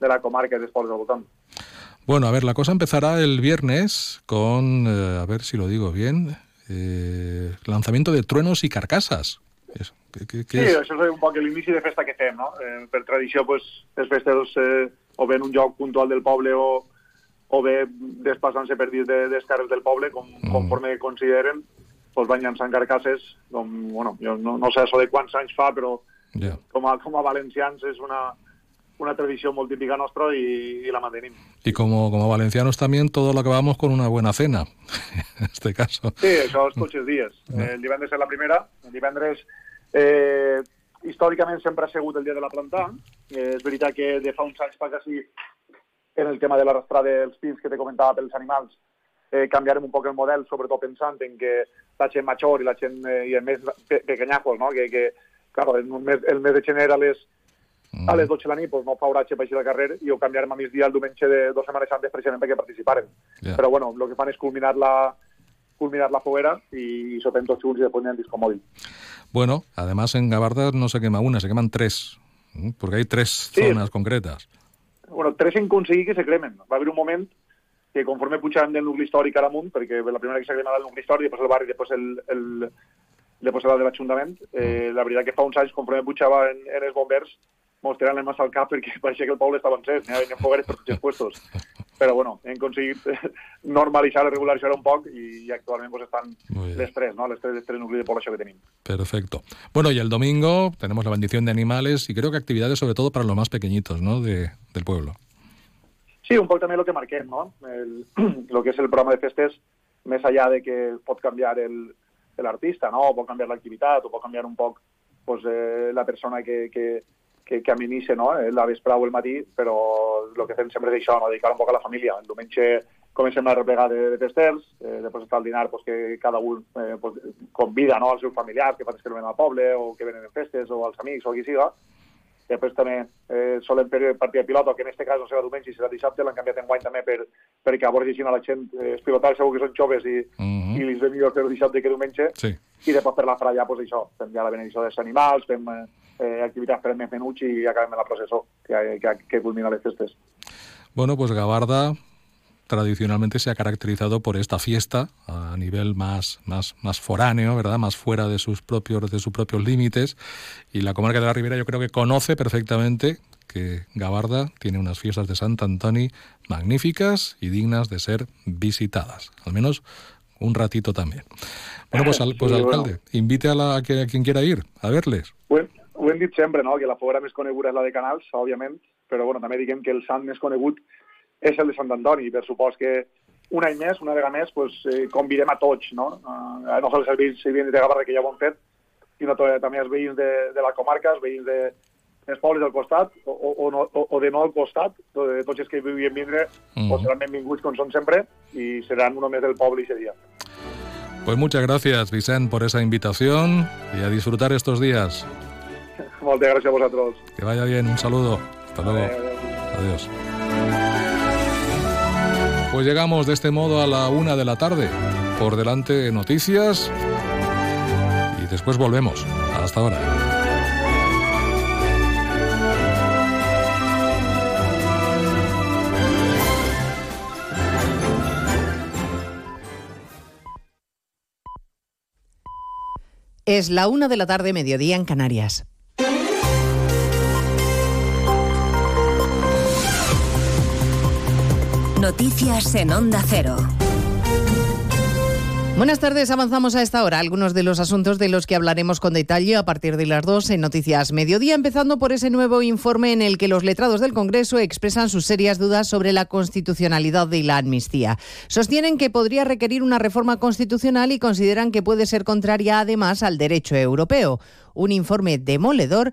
de la comarca i dels pobles del voltant. Bueno, a ver, la cosa empezará el viernes con, eh, a ver si lo digo bien, eh, lanzamiento de truenos y carcasas. Es- ¿qué- qué- qué Sí, es? això és un poc l'inici de festa que fem, no? Eh, per tradició, pues, els festers eh, o bé en un lloc puntual del poble o, o bé desplaçant-se per dins de, dels carrers del poble, com, conforme consideren, pues, van llançant carcasses, com, bueno, jo no, no sé això de quants anys fa, però Ya. com a, com a valencians és una, una tradició molt típica i la mantenim. Y como, como valencianos también, todo lo acabamos con una buena cena, en este caso. Sí, tots els dies. Eh, el divendres és la primera. El divendres, eh, històricament, sempre ha sigut el dia de la planta. Eh, és veritat que de fa uns anys fa quasi en el tema de l'arrastrada dels pins que te comentava pels animals, eh, canviarem un poc el model, sobretot pensant en que la gent major i la gent eh, i el més pe pequeñajos, no? que, que claro, el, mes, el mes de gener a les, a les 12 de la nit pues, no fa oratge per així al carrer i ho canviarem a migdia el diumenge de dues setmanes antes precisament perquè participaren. Ja. Però bueno, el que fan és culminar la, culminar la foguera y, y sopem tots junts i després anem disco. Bueno, además en Gabarda no se quema una, se queman tres, ¿m? porque hay tres Sí. zonas concretas. bueno, tres en aconseguir que se cremen. Va haver un moment que conforme pujàvem del nucli històric a l'amunt, perquè la primera que s'ha cremat el nucli històric, després el barri, després el, el, després el de l'Ajuntament, eh, la veritat que fa uns anys, conforme pujava en, en els bombers, mos tiraven les mans al cap perquè pareixia que el poble estava encès, n'hi havia fogueres per tots els puestos. Però bueno, hem aconseguit normalitzar, regularitzar un poc i, i actualment pues, bien. les tres, no? les tres, les tres nuclis de població que tenim. Perfecto. Bueno, y el domingo tenemos la bendición de animales y creo que actividades sobre todo para los más pequeñitos, ¿no? De, del pueblo. Sí, un poc també el que marquem, no? El, el que és el programa de festes, més allà de que pot canviar el- l'artista, no? O pot canviar l'activitat, o pot canviar un poc pues, eh, la persona que, que, que, que amenice no? Eh, la vesprada o el matí, però el que fem sempre és això, no? dedicar un poc a la família. El diumenge comencem a replegar de, de festers, eh, després està el dinar pues, que cada un eh, pues, convida no? als seus familiars que fan que venen al poble o que venen en festes o als amics o qui siga. Després també eh, solen fer partida de pilota, que en este cas no serà diumenge i serà dissabte, l'han canviat en guany també per, perquè a si així a la gent eh, els pilotars segur que són joves i, Mhm. i els ve millor fer dissabte que diumenge. Sí. I després per la fralla, pues, això, fem ja la benedicció dels animals, fem eh, activitats per més menuts i acabem la processó, que, que, que culmina les festes. Bueno, pues Gabarda tradicionalmente se ha caracterizado por esta fiesta a nivel más, más, más foráneo, ¿verdad? Más fuera de sus propios, de sus propios límites. Y la comarca de la Ribera yo creo que conoce perfectamente que Gabarda tiene unas fiestas de Sant Antoni magníficas y dignas de ser visitadas. Al menos un ratito también. Bueno, pues, al- pues Sí, alcalde, bueno. invite a, la, a que- a quien quiera ir a verles. Hem dit sempre, no? que la foguera més coneguda és la de Canals, òbviament, però bueno, també diguem que el sant més conegut és el de Sant Antoni, per supòs que un any més, una vegada més, pues, eh, convidem a tots, no? Uh, no sols els veïns i veïns de Gavarra, que ja ho han fet, sinó també els veïns de, de la comarca, els veïns de, dels pobles del costat, o, o, no, o, o de no al costat, de tots els que vivien vindre, Mhm. pues seran benvinguts com són sempre, i seran uno més del poble i dia. Pues muchas gracias, Vicent, por esa invitación y a disfrutar estos días. Moltes gràcies a vosaltres. Que vaya bien, un saludo. Hasta luego. Adiós. Pues llegamos de este modo a la una de la tarde. Por delante noticias y después volvemos. Hasta ahora. Es la una de la tarde, mediodía en Canarias. Noticias en Onda Cero. Buenas tardes, avanzamos a esta hora algunos de los asuntos de los que hablaremos con detalle a partir de las dos en Noticias Mediodía, empezando por ese nuevo informe en el que los letrados del Congreso expresan sus serias dudas sobre la constitucionalidad de la amnistía. Sostienen que podría requerir una reforma constitucional y consideran que puede ser contraria además al derecho europeo. Un informe demoledor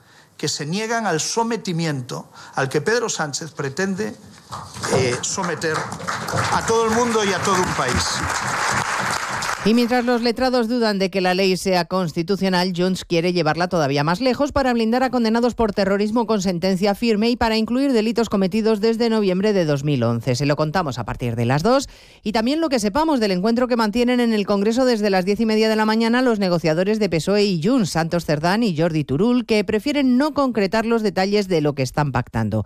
que se niegan al sometimiento al que Pedro Sánchez pretende eh, someter a todo el mundo y a todo un país. Y mientras los letrados dudan de que la ley sea constitucional, Junts quiere llevarla todavía más lejos para blindar a condenados por terrorismo con sentencia firme y para incluir delitos cometidos desde noviembre de 2011. Se lo contamos a partir de las dos y también lo que sepamos del encuentro que mantienen en el Congreso desde las diez y media de la mañana los negociadores de PSOE y Junts, Santos Cerdán y Jordi Turul, que prefieren no concretar los detalles de lo que están pactando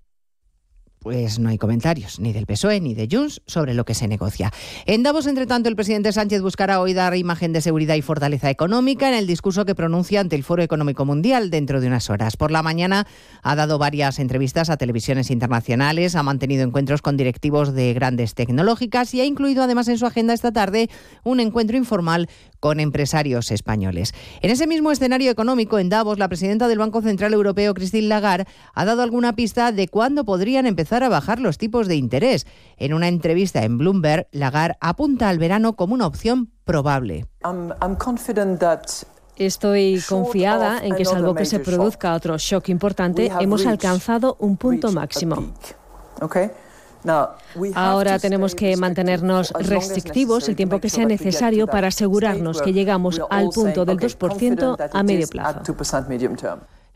pues no hay comentarios ni del PSOE ni de Junts sobre lo que se negocia. En Davos, entre tanto, el presidente Sánchez buscará hoy dar imagen de seguridad y fortaleza económica en el discurso que pronuncia ante el Foro Económico Mundial dentro de unas horas. Por la mañana ha dado varias entrevistas a televisiones internacionales, ha mantenido encuentros con directivos de grandes tecnológicas y ha incluido además en su agenda esta tarde un encuentro informal con empresarios españoles. En ese mismo escenario económico, en Davos, la presidenta del Banco Central Europeo, Christine Lagarde, ha dado alguna pista de cuándo podrían empezar a bajar los tipos de interés. En una entrevista en Bloomberg, Lagarde apunta al verano como una opción probable. Estoy confiada en que, salvo que se produzca otro shock importante, hemos alcanzado un punto máximo. Ahora tenemos que mantenernos restrictivos el tiempo que sea necesario para asegurarnos que llegamos al punto del 2% a medio plazo.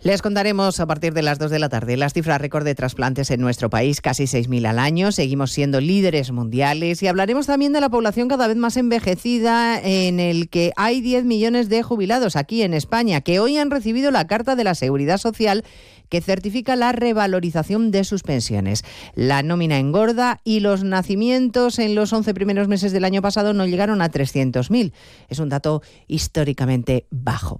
Les contaremos a partir de las 2 de la tarde las cifras récord de trasplantes en nuestro país, casi 6.000 al año. Seguimos siendo líderes mundiales y hablaremos también de la población cada vez más envejecida en el que hay 10 millones de jubilados aquí en España que hoy han recibido la Carta de la Seguridad Social que certifica la revalorización de sus pensiones. La nómina engorda y los nacimientos en los 11 primeros meses del año pasado no llegaron a 300.000. Es un dato históricamente bajo.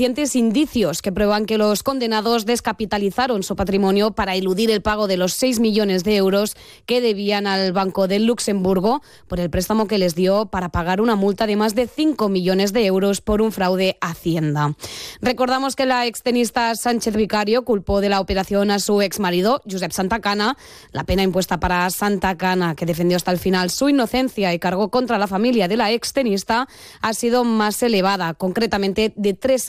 indicios que prueban que los condenados descapitalizaron su patrimonio para eludir el pago de los 6 millones de euros que debían al Banco de Luxemburgo por el préstamo que les dio para pagar una multa de más de 5 millones de euros por un fraude a Hacienda. Recordamos que la extenista Sánchez Vicario culpó de la operación a su exmarido, Josep Santacana. La pena impuesta para Santacana, que defendió hasta el final su inocencia y cargó contra la familia de la extenista, ha sido más elevada, concretamente de tres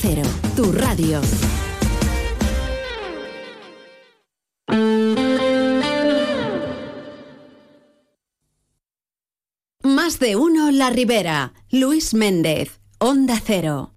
Cero, tu radio. Más de uno La Ribera. Luis Méndez, Onda Cero.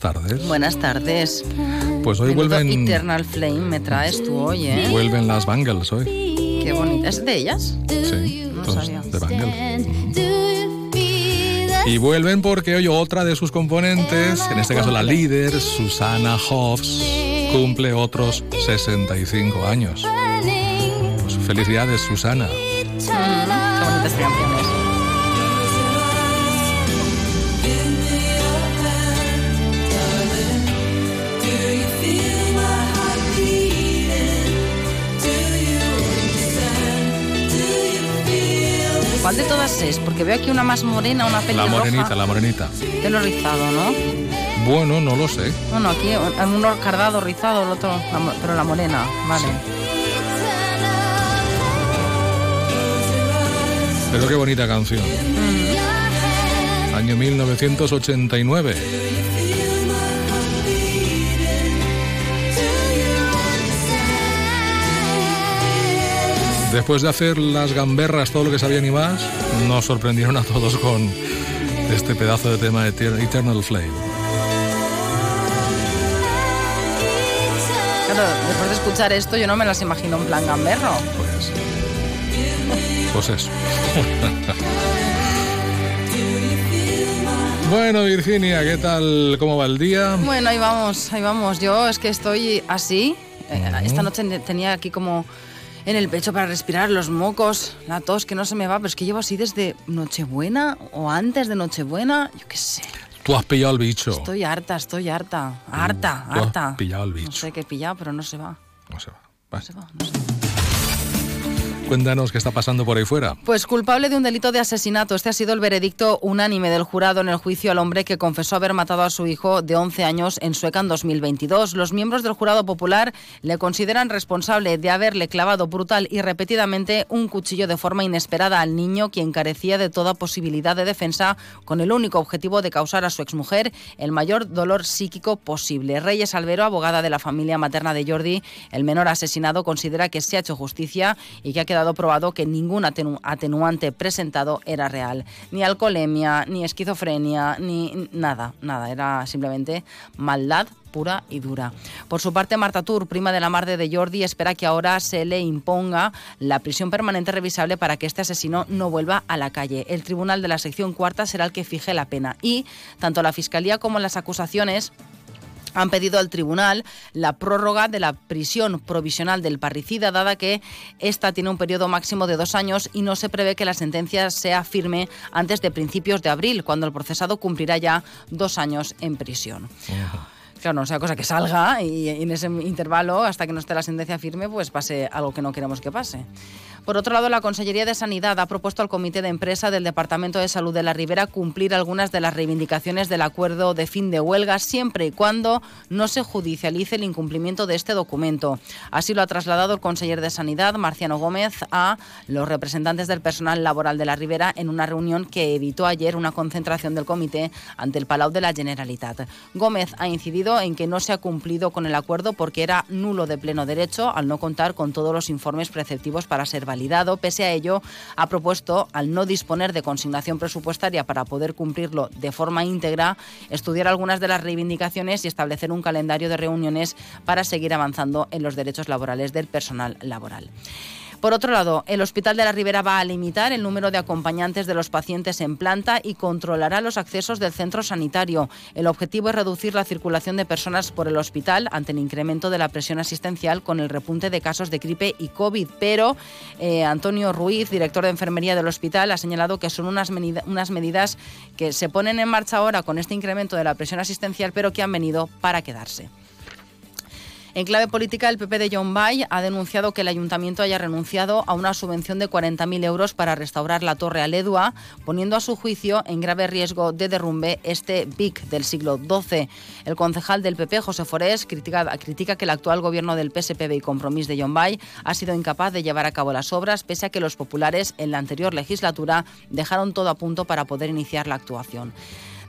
Buenas tardes. Buenas tardes. Pues hoy Menudo vuelven, Eternal Flame me traes tú hoy, ¿eh? vuelven las Bangles hoy. Qué bonita. ¿Es de ellas? Sí, No sabía. de Bangles. Y vuelven porque hoy otra de sus componentes, en este caso la líder, Susana Hoffs, cumple otros 65 años. Pues felicidades, Susana. Mm, qué bonitas canciones. ¿Cuál de todas es? Porque veo aquí una más morena, una La pelirroja. morenita, la morenita. Pelo rizado, ¿no? Bueno, no lo sé. Bueno, aquí uno cardado, rizado, el otro, la pero la morena, vale. Pero qué bonita canción. Año 1989. Después de hacer las gamberras, todo lo que sabían y más, nos sorprendieron a todos con este pedazo de tema de Eter- Eternal Flame. Claro, después de escuchar esto yo no me las imagino en plan gamberro. Pues eso. bueno, Virginia, ¿qué tal? ¿Cómo va el día? Bueno, ahí vamos, ahí vamos. Yo es que estoy así. Eh, Esta noche tenía aquí como en el pecho para respirar, los mocos, la tos que no se me va, pero es que llevo así desde Nochebuena o antes de Nochebuena, yo qué sé. Tú has pillado el bicho. Estoy harta, estoy harta, harta, Tú has harta. pillado el No bicho. sé qué he pillado, pero no se va. No se va. Va. Cuéntanos qué está pasando por ahí fuera. Pues culpable de un delito de asesinato. Este ha sido el veredicto unánime del jurado en el juicio al hombre que confesó haber matado a su hijo de 11 años en Sueca en 2022. Los miembros del jurado popular le consideran responsable de haberle clavado brutal y repetidamente un cuchillo de forma inesperada al niño, quien carecía de toda posibilidad de defensa, con el único objetivo de causar a su exmujer el mayor dolor psíquico posible. Reyes Albero, abogada de la familia materna de Jordi, el menor asesinado, considera que se ha hecho justicia y que ha quedado probado que ningún atenu- atenuante presentado era real. Ni alcoholemia, ni esquizofrenia, ni nada, nada. Era simplemente maldad pura y dura. Por su parte, Marta Tur, prima de la madre de Jordi, espera que ahora se le imponga la prisión permanente revisable para que este asesino no vuelva a la calle. El tribunal de la sección cuarta será el que fije la pena y tanto la Fiscalía como las acusaciones han pedido al tribunal la prórroga de la prisión provisional del parricida, dada que esta tiene un periodo máximo de dos años y no se prevé que la sentencia sea firme antes de principios de abril, cuando el procesado cumplirá ya dos años en prisión. Claro, no sea cosa que salga y en ese intervalo, hasta que no esté la sentencia firme, pues pase algo que no queremos que pase. Por otro lado, la Consellería de Sanidad ha propuesto al Comité de Empresa del Departamento de Salud de la Ribera cumplir algunas de las reivindicaciones del acuerdo de fin de huelga siempre y cuando no se judicialice el incumplimiento de este documento. Así lo ha trasladado el conseller de Sanidad, Marciano Gómez, a los representantes del personal laboral de la Ribera en una reunión que evitó ayer una concentración del comité ante el Palau de la Generalitat. Gómez ha incidido en que no se ha cumplido con el acuerdo porque era nulo de pleno derecho al no contar con todos los informes preceptivos para ser validado. Pese a ello, ha propuesto, al no disponer de consignación presupuestaria para poder cumplirlo de forma íntegra, estudiar algunas de las reivindicaciones y establecer un calendario de reuniones para seguir avanzando en los derechos laborales del personal laboral. Por otro lado, el Hospital de la Ribera va a limitar el número de acompañantes de los pacientes en planta y controlará los accesos del centro sanitario. El objetivo es reducir la circulación de personas por el hospital ante el incremento de la presión asistencial con el repunte de casos de gripe y COVID. Pero eh, Antonio Ruiz, director de enfermería del hospital, ha señalado que son unas, medidas que se ponen en marcha ahora con este incremento de la presión asistencial, pero que han venido para quedarse. En clave política, el PP de John Bay ha denunciado que el ayuntamiento haya renunciado a una subvención de 40.000 euros para restaurar la torre Aledua, poniendo a su juicio en grave riesgo de derrumbe este BIC del siglo XII. El concejal del PP, José Forés, critica, que el actual gobierno del PSPB y Compromís de John Bay ha sido incapaz de llevar a cabo las obras, pese a que los populares en la anterior legislatura dejaron todo a punto para poder iniciar la actuación.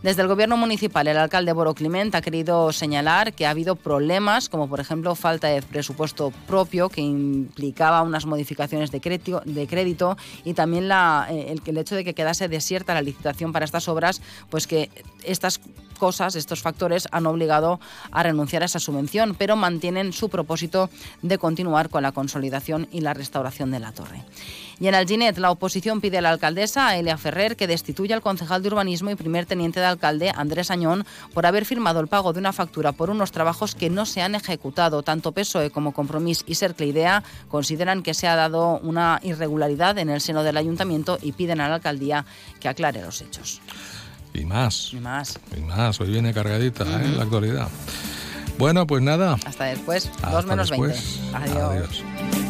Desde el gobierno municipal, el alcalde Boro Clement ha querido señalar que ha habido problemas, como por ejemplo falta de presupuesto propio que implicaba unas modificaciones de crédito, y también eh, el, el hecho de que quedase desierta la licitación para estas obras, pues que estas cosas, estos factores han obligado a renunciar a esa subvención, pero mantienen su propósito de continuar con la consolidación y la restauración de la torre. Y en Alginet, la oposición pide a la alcaldesa, a Elia Ferrer, que destituya al concejal de urbanismo y primer teniente de alcalde, Andrés Añón, por haber firmado el pago de una factura por unos trabajos que no se han ejecutado. Tanto PSOE como Compromís y Cercle Idea consideran que se ha dado una irregularidad en el seno del ayuntamiento y piden a la alcaldía que aclare los hechos. Y más. Y más. Y más. Hoy viene cargadita ¿eh? la actualidad. Bueno, pues nada. Hasta después. Hasta Dos menos después. 20. Adiós. Adiós.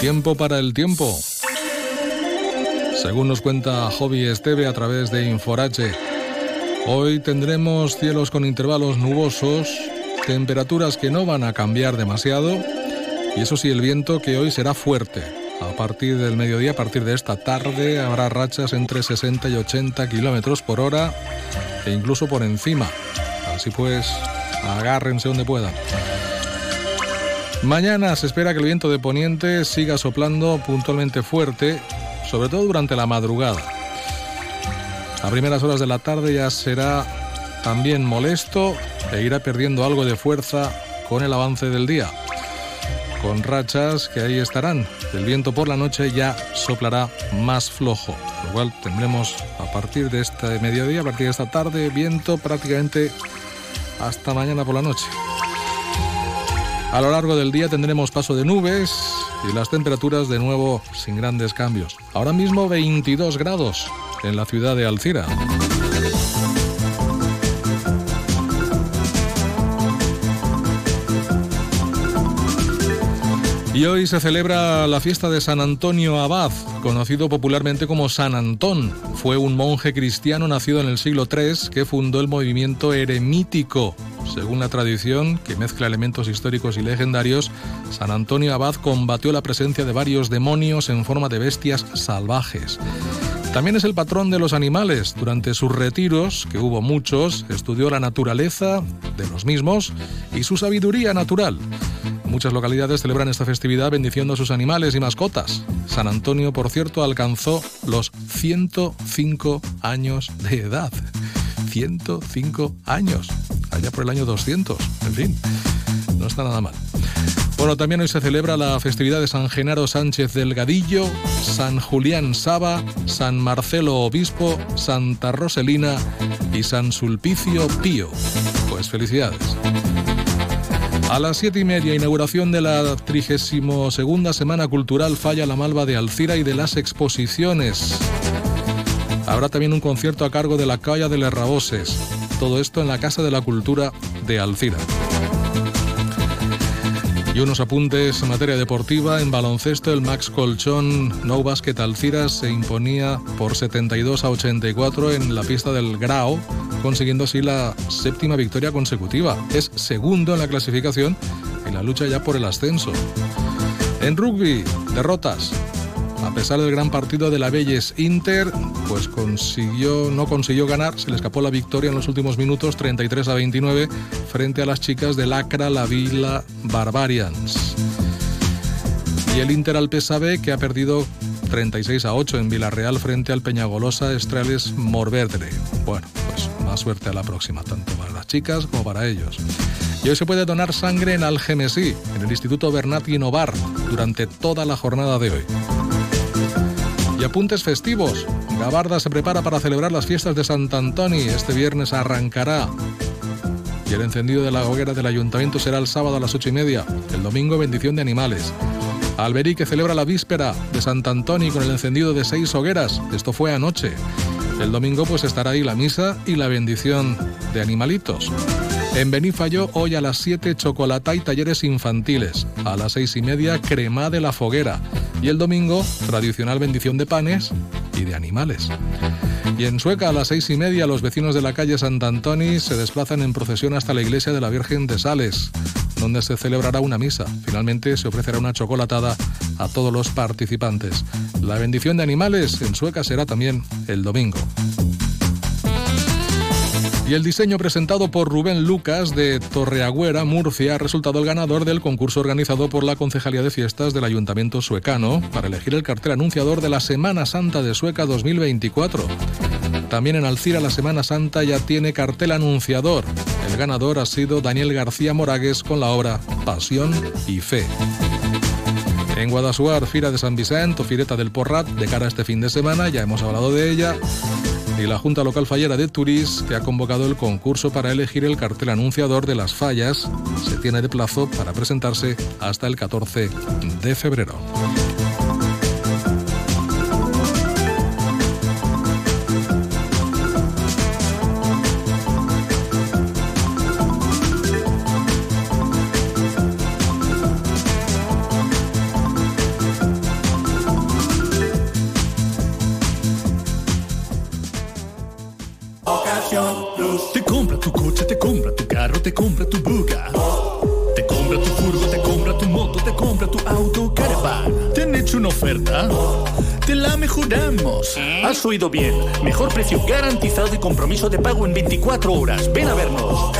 Tiempo para el tiempo. Según nos cuenta Hobby Esteve a través de Inforache, hoy tendremos cielos con intervalos nubosos, temperaturas que no van a cambiar demasiado y eso sí, el viento que hoy será fuerte. A partir del mediodía, a partir de esta tarde, habrá rachas entre 60 y 80 kilómetros por hora e incluso por encima. Así pues, agárrense donde puedan. Mañana se espera que el viento de poniente siga soplando puntualmente fuerte, sobre todo durante la madrugada. A primeras horas de la tarde ya será también molesto e irá perdiendo algo de fuerza con el avance del día. Con rachas que ahí estarán. El viento por la noche ya soplará más flojo, lo cual tendremos a partir de este mediodía, a partir de esta tarde, viento prácticamente hasta mañana por la noche. A lo largo del día tendremos paso de nubes y las temperaturas de nuevo sin grandes cambios. Ahora mismo 22 grados en la ciudad de Alcira. Y hoy se celebra la fiesta de San Antonio Abad, conocido popularmente como San Antón. Fue un monje cristiano nacido en el siglo III que fundó el movimiento eremítico. Según la tradición, que mezcla elementos históricos y legendarios, San Antonio Abad combatió la presencia de varios demonios en forma de bestias salvajes. También es el patrón de los animales. Durante sus retiros, que hubo muchos, estudió la naturaleza de los mismos y su sabiduría natural. Muchas localidades celebran esta festividad bendiciendo a sus animales y mascotas. San Antonio, por cierto, alcanzó los 105 años de edad. 105 años, allá por el año 200. En fin, no está nada mal. Bueno, también hoy se celebra la festividad de San Genaro Sánchez Delgadillo, San Julián Saba, San Marcelo Obispo, Santa Roselina y San Sulpicio Pío. Pues felicidades. A las siete y media, inauguración de la 32 Semana Cultural Falla la Malva de Alcira y de las exposiciones. Habrá también un concierto a cargo de la Calla de Les Raboses. Todo esto en la Casa de la Cultura de Alcira. Y unos apuntes en materia deportiva. En baloncesto, el Max Colchón No Basket Alcira se imponía por 72 a 84 en la pista del Grau, consiguiendo así la séptima victoria consecutiva. Es segundo en la clasificación y la lucha ya por el ascenso. En rugby, derrotas. A pesar del gran partido de la Belles Inter, pues consiguió, no consiguió ganar, se le escapó la victoria en los últimos minutos, 33 a 29, frente a las chicas del Acra La Vila Barbarians. Y el Inter al PSAB, que ha perdido 36 a 8 en Villarreal frente al Peñagolosa Estrales Morvedre. Bueno, pues más suerte a la próxima, tanto para las chicas como para ellos. Y hoy se puede donar sangre en Algemesí, en el Instituto Bernat Guinovar, durante toda la jornada de hoy. Y apuntes festivos. Gabarda se prepara para celebrar las fiestas de Sant Antoni. Este viernes arrancará. Y el encendido de la hoguera del ayuntamiento será el sábado a las ocho y media. El domingo, bendición de animales. Alberí que celebra la víspera de Sant Antoni con el encendido de seis hogueras. Esto fue anoche. El domingo pues estará ahí la misa y la bendición de animalitos. En Benifayó, hoy a las 7, chocolata y talleres infantiles. A las seis y media, crema de la foguera. Y el domingo, tradicional bendición de panes y de animales. Y en Sueca, a las seis y media, los vecinos de la calle Sant Antoni se desplazan en procesión hasta la iglesia de la Virgen de Sales, donde se celebrará una misa. Finalmente, se ofrecerá una chocolatada a todos los participantes. La bendición de animales en Sueca será también el domingo. Y el diseño presentado por Rubén Lucas de Torreagüera, Murcia, ha resultado el ganador del concurso organizado por la Concejalía de Fiestas del Ayuntamiento Suecano para elegir el cartel anunciador de la Semana Santa de Sueca 2024. También en Alcira la Semana Santa ya tiene cartel anunciador. El ganador ha sido Daniel García Moragues con la obra Pasión y Fe. En Guadasuar, Fira de San Vicente o Fireta del Porrat, de cara a este fin de semana, ya hemos hablado de ella y la Junta Local Fallera de Turís, que ha convocado el concurso para elegir el cartel anunciador de las fallas, se tiene de plazo para presentarse hasta el 14 de febrero. La mejoramos. Has oído bien. Mejor precio garantizado y compromiso de pago en 24 horas. Ven a vernos.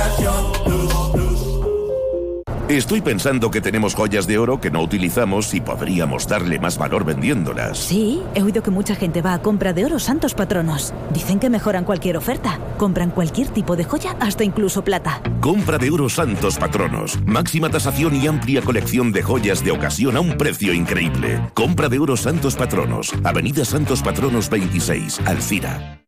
Estoy pensando que tenemos joyas de oro que no utilizamos y podríamos darle más valor vendiéndolas. Sí, he oído que mucha gente va a compra de oro santos patronos. Dicen que mejoran cualquier oferta. Compran cualquier tipo de joya, hasta incluso plata. Compra de oro santos patronos. Máxima tasación y amplia colección de joyas de ocasión a un precio increíble. Compra de oro santos patronos. Avenida Santos Patronos 26, Alcira.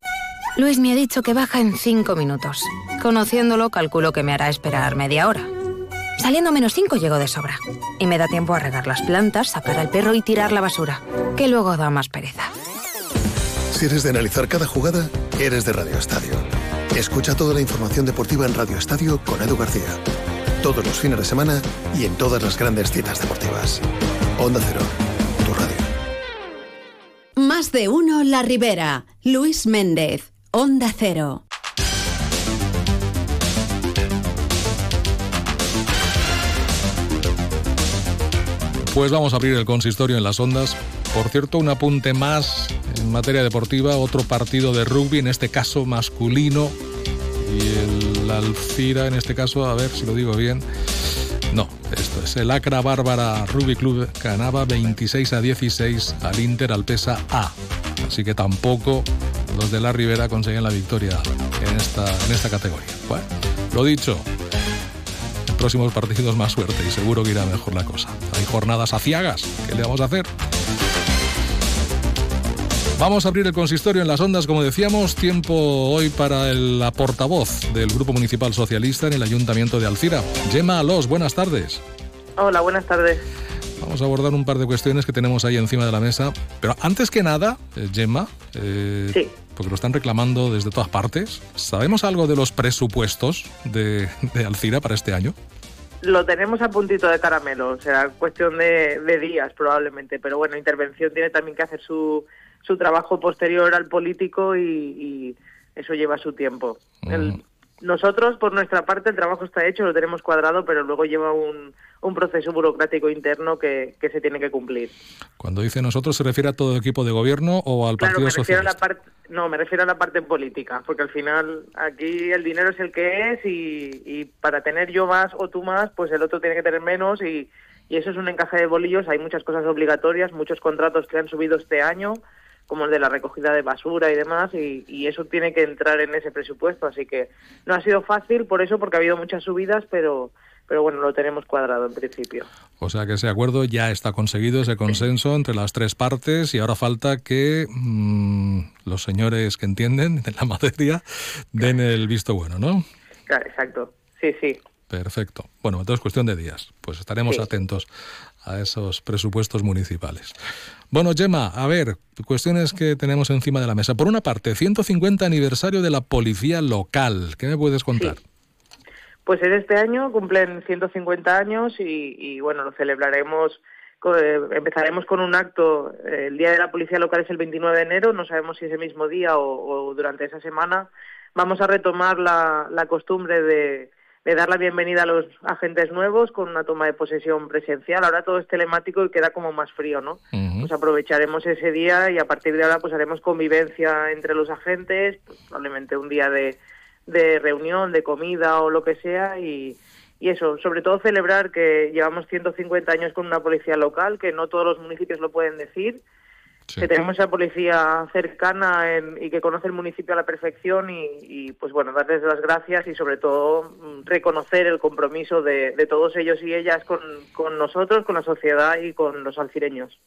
Luis me ha dicho que baja en cinco minutos. Conociéndolo, calculo que me hará esperar media hora. Saliendo menos cinco llego de sobra. Y me da tiempo a regar las plantas, sacar al perro y tirar la basura, que luego da más pereza. Si eres de analizar cada jugada, eres de Radio Estadio. Escucha toda la información deportiva en Radio Estadio con Edu García. Todos los fines de semana y en todas las grandes citas deportivas. Onda Cero, tu radio. Más de uno La Ribera. Luis Méndez. Onda Cero. Pues vamos a abrir el consistorio en las ondas. Por cierto, un apunte más en materia deportiva, otro partido de rugby, en este caso masculino, y el Alcira, en este caso, a ver si lo digo bien. No, esto es el Acra Bárbara Rugby Club ganaba 26 a 16 al Inter Alpesa A. Así que tampoco los de la Ribera consiguen la victoria en esta, en esta categoría. Bueno, lo dicho, próximos partidos más suerte y seguro que irá mejor la cosa. Hay jornadas aciagas, ¿qué le vamos a hacer? Vamos a abrir el consistorio en las ondas, como decíamos, tiempo hoy para la portavoz del Grupo Municipal Socialista en el Ayuntamiento de Alcira. Gemma Alós, buenas tardes. Hola, buenas tardes. Vamos a abordar un par de cuestiones que tenemos ahí encima de la mesa. Pero antes que nada, eh, Gemma, eh, porque lo están reclamando desde todas partes, ¿sabemos algo de los presupuestos de, de Alcira para este año? Lo tenemos a puntito de caramelo, sea, cuestión de, de días probablemente, pero bueno, Intervención tiene también que hacer su, su trabajo posterior al político y, y eso lleva su tiempo. El- nosotros, por nuestra parte, el trabajo está hecho, lo tenemos cuadrado, pero luego lleva un, un proceso burocrático interno que, que se tiene que cumplir. Cuando dice nosotros, ¿se refiere a todo equipo de gobierno o al Claro, Partido me refiero a la Socialista? parte, no, me refiero a la parte política, porque al final aquí el dinero es el que es y, y para tener yo más o tú más, pues el otro tiene que tener menos y, y eso es un encaje de bolillos. Hay muchas cosas obligatorias, muchos contratos que han subido este año, como el de la recogida de basura y demás, y, y eso tiene que entrar en ese presupuesto. Así que no ha sido fácil por eso, porque ha habido muchas subidas, pero, pero bueno, lo tenemos cuadrado en principio. O sea que ese acuerdo ya está conseguido, ese consenso entre las tres partes y ahora falta que mm, los señores que entienden de la materia den el visto bueno, ¿no? Claro, exacto. Sí, sí. Perfecto. Bueno, entonces cuestión de días. Pues estaremos Sí. atentos a esos presupuestos municipales. Bueno, Gemma, a ver, cuestiones que tenemos encima de la mesa. Por una parte, 150 aniversario de la policía local. ¿Qué me puedes contar? Pues en este año cumplen 150 años y, bueno, lo celebraremos, eh, empezaremos con un acto, eh, el Día de la Policía Local es el 29 de enero, no sabemos si ese mismo día o, o durante esa semana. Vamos a retomar la, la costumbre de, de dar la bienvenida a los agentes nuevos con una toma de posesión presencial. Ahora todo es telemático y queda como más frío, ¿no? Pues aprovecharemos ese día y a partir de ahora pues haremos convivencia entre los agentes, pues, probablemente un día de, de reunión, de comida o lo que sea y, y eso, sobre todo celebrar que llevamos 150 años con una policía local, que no todos los municipios lo pueden decir, que tenemos esa policía cercana y que conoce el municipio a la perfección y, y, pues bueno, darles las gracias y sobre todo mm, reconocer el compromiso de, de todos ellos y ellas con, con nosotros, con la sociedad y con los alcireños.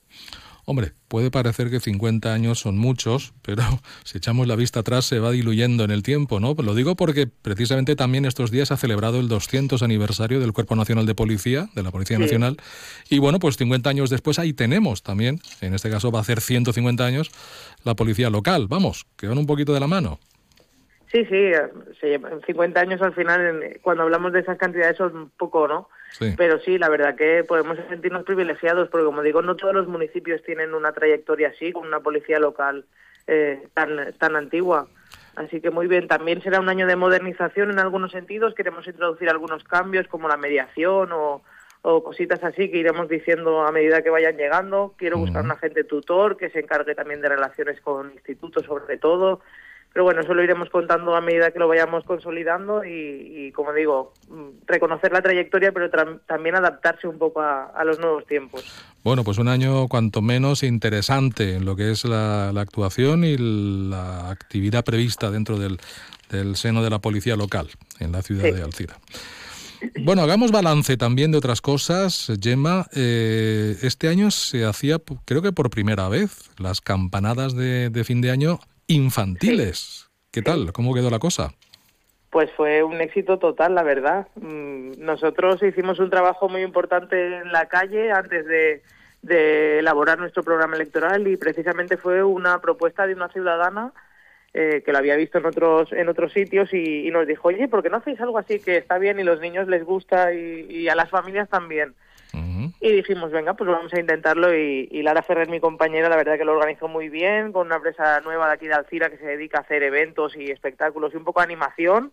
Hombre, puede parecer que 50 años son muchos, pero si echamos la vista atrás se va diluyendo en el tiempo, ¿no? Lo digo porque precisamente también estos días ha celebrado el 200 aniversario del Cuerpo Nacional de Policía, de la Policía Sí. Nacional, y bueno, pues 50 años después ahí tenemos también, en este caso va a hacer 150 años, la Policía Local, vamos, que van un poquito de la mano. Sí, sí, eh, se llevan 50 años al final, en- cuando hablamos de esas cantidades son poco, ¿no? Sí. Pero sí, la verdad que podemos sentirnos privilegiados, porque como digo, no todos los municipios tienen una trayectoria así, con una policía local eh, tan, tan antigua. Así que muy bien, también será un año de modernización en algunos sentidos, queremos introducir algunos cambios como la mediación o, o cositas así que iremos diciendo a medida que vayan llegando. Quiero buscar un agente tutor que se encargue también de relaciones con institutos sobre todo. Pero bueno, eso lo iremos contando a medida que lo vayamos consolidando y, y, como digo, mm, reconocer la trayectoria, pero también adaptarse un poco a, a los nuevos tiempos. Bueno, pues un año cuanto menos interesante en lo que es la, la actuación y la actividad prevista dentro del, del seno de la policía local en la ciudad Sí. de Alcira. Bueno, hagamos balance también de otras cosas. Gemma, eh, este año se hacía, creo que por primera vez, las campanadas de, de fin de año infantiles. ¿Qué tal? ¿Cómo quedó la cosa? Pues fue un éxito total, la verdad. Mm, Nosotros hicimos un trabajo muy importante en la calle antes de, de elaborar nuestro programa electoral y precisamente fue una propuesta de una ciudadana eh, que lo había visto en otros en otros sitios y, y nos dijo, oye, ¿por qué no hacéis algo así que está bien y los niños les gusta y, y a las familias también? Y dijimos, venga, pues vamos a intentarlo. Y, Lara Ferrer, mi compañera, la verdad que lo organizó muy bien, con una empresa nueva de aquí de Alcira que se dedica a hacer eventos y espectáculos y un poco de animación.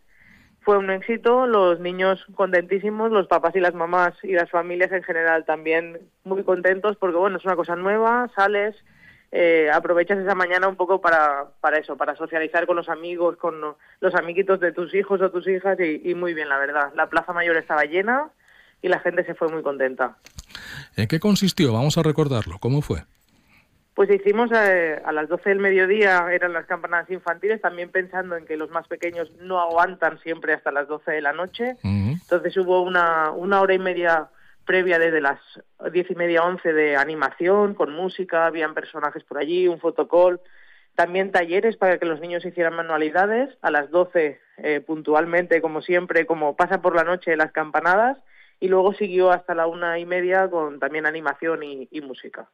Fue un éxito, los niños contentísimos, los papás y las mamás y las familias en general también muy contentos porque, bueno, es una cosa nueva, sales, eh, aprovechas esa mañana un poco para, para eso, para socializar con los amigos, con lo- los amiguitos de tus hijos o tus hijas y, y muy bien, la verdad. La Plaza Mayor estaba llena y la gente se fue muy contenta. ¿En qué consistió? Vamos a recordarlo. ¿Cómo fue? Pues hicimos eh, a las 12 del mediodía, eran las campanadas infantiles, también pensando en que los más pequeños no aguantan siempre hasta las 12 de la noche. Entonces hubo una, una hora y media previa desde las diez y media, once de animación, con música, habían personajes por allí, un fotocall, también talleres para que los niños hicieran manualidades, a las 12 eh, puntualmente, como siempre, como pasa por la noche las campanadas, y luego siguió hasta la una y media con también animación y, y música.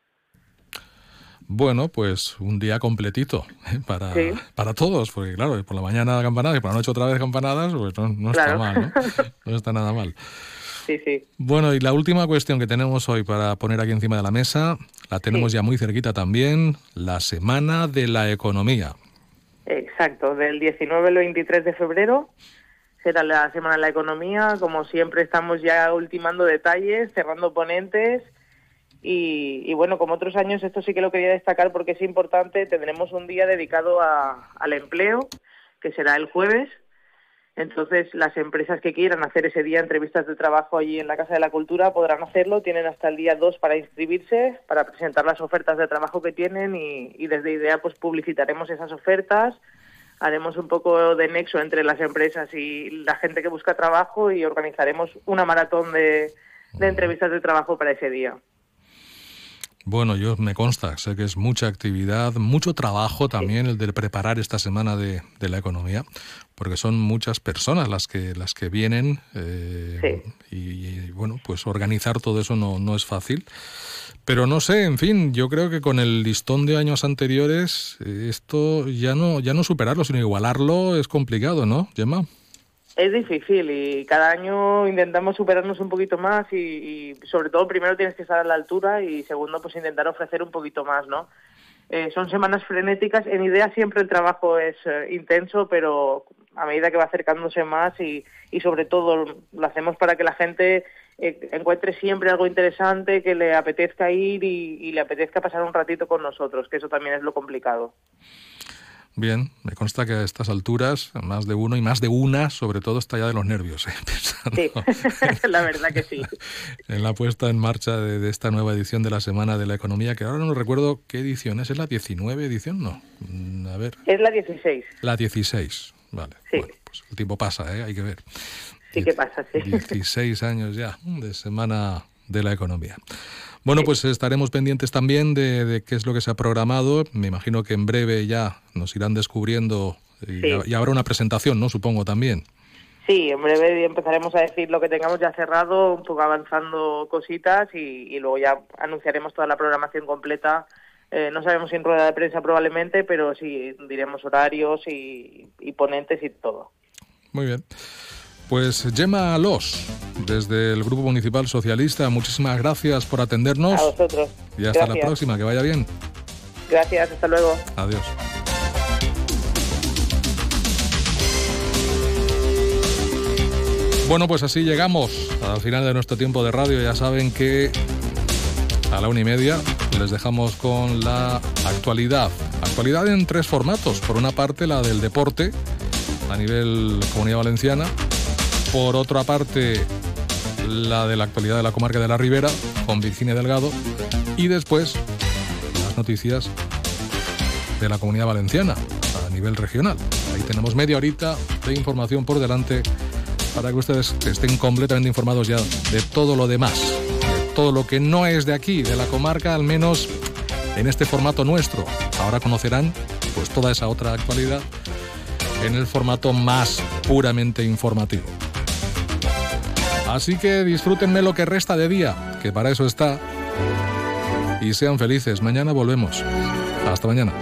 Bueno, pues un día completito ¿eh? para, Sí. para todos, porque claro, por la mañana campanadas y por la noche otra vez campanadas, pues no, no está mal, ¿no? No está nada mal. Sí, sí. Bueno, y la última cuestión que tenemos hoy para poner aquí encima de la mesa, la tenemos ya muy cerquita también, la Semana de la Economía. Exacto, del 19 al 23 de febrero será la Semana de la Economía. Como siempre, estamos ya ultimando detalles, cerrando ponentes. Y, y bueno, como otros años, esto sí que lo quería destacar porque es importante. Tendremos un día dedicado a- al empleo, que será el jueves. Entonces, las empresas que quieran hacer ese día entrevistas de trabajo allí en la Casa de la Cultura podrán hacerlo. Tienen hasta el día 2 para inscribirse, para presentar las ofertas de trabajo que tienen y, y desde IDEA pues publicitaremos esas ofertas. Haremos un poco de nexo entre las empresas y la gente que busca trabajo y organizaremos una maratón de, de entrevistas de trabajo para ese día. Bueno, yo me consta, sé que es mucha actividad, mucho trabajo también el de preparar esta semana de, de la economía, porque son muchas personas las que las que vienen eh, y, y, bueno, pues organizar todo eso no, no es fácil. Pero no sé, en fin, yo creo que con el listón de años anteriores eh, esto ya no ya no superarlo, sino igualarlo es complicado, ¿no, Gemma? Es difícil y cada año intentamos superarnos un poquito más y, sobre todo primero tienes que estar a la altura y segundo pues intentar ofrecer un poquito más, ¿no? Eh, son semanas frenéticas, en idea siempre el trabajo es eh, intenso, pero a medida que va acercándose más y, y sobre todo lo hacemos para que la gente eh, encuentre siempre algo interesante, que le apetezca ir y, y le apetezca pasar un ratito con nosotros, que eso también es lo complicado. Bien, me consta que a estas alturas más de uno y más de una, sobre todo, está ya de los nervios, ¿eh? pensando Sí, la verdad que sí. en la puesta en marcha de, de esta nueva edición de la Semana de la Economía, que ahora no recuerdo qué edición es, ¿es la 19 edición? No, Mm, a ver, Es la 16, la 16, vale. Sí. Bueno, pues el tiempo pasa, ¿eh? hay que ver. Sí que pasa, sí. 16 años ya de Semana de la Economía. Bueno, pues estaremos pendientes también de, de qué es lo que se ha programado. Me imagino que en breve ya nos irán descubriendo y, Sí. y habrá una presentación, ¿no? Supongo también. Sí, en breve empezaremos a decir lo que tengamos ya cerrado, un poco avanzando cositas y, y luego ya anunciaremos toda la programación completa. Eh, no sabemos si en rueda de prensa probablemente, pero sí diremos horarios y, y ponentes y todo. Muy bien. Pues Gemma Los, desde el Grupo Municipal Socialista, muchísimas gracias por atendernos. A vosotros. Y hasta la próxima, que vaya bien. Gracias, hasta luego. Adiós. Bueno, pues así llegamos al final de nuestro tiempo de radio. Ya saben que a la una y media les dejamos con la actualidad. Actualidad en tres formatos. Por una parte, la del deporte a nivel comunidad valenciana. Por otra parte, la de la actualidad de la comarca de la Ribera con Virginia Delgado. Y después, las noticias de la comunidad valenciana a nivel regional. Ahí tenemos media horita de información por delante para que ustedes estén completamente informados ya de todo lo demás, de todo lo que no es de aquí, de la comarca, al menos en este formato nuestro. Ahora conocerán pues toda esa otra actualidad en el formato más puramente informativo. Así que disfrútenme lo que resta de día, que para eso está. Y sean felices. Mañana volvemos. Hasta mañana.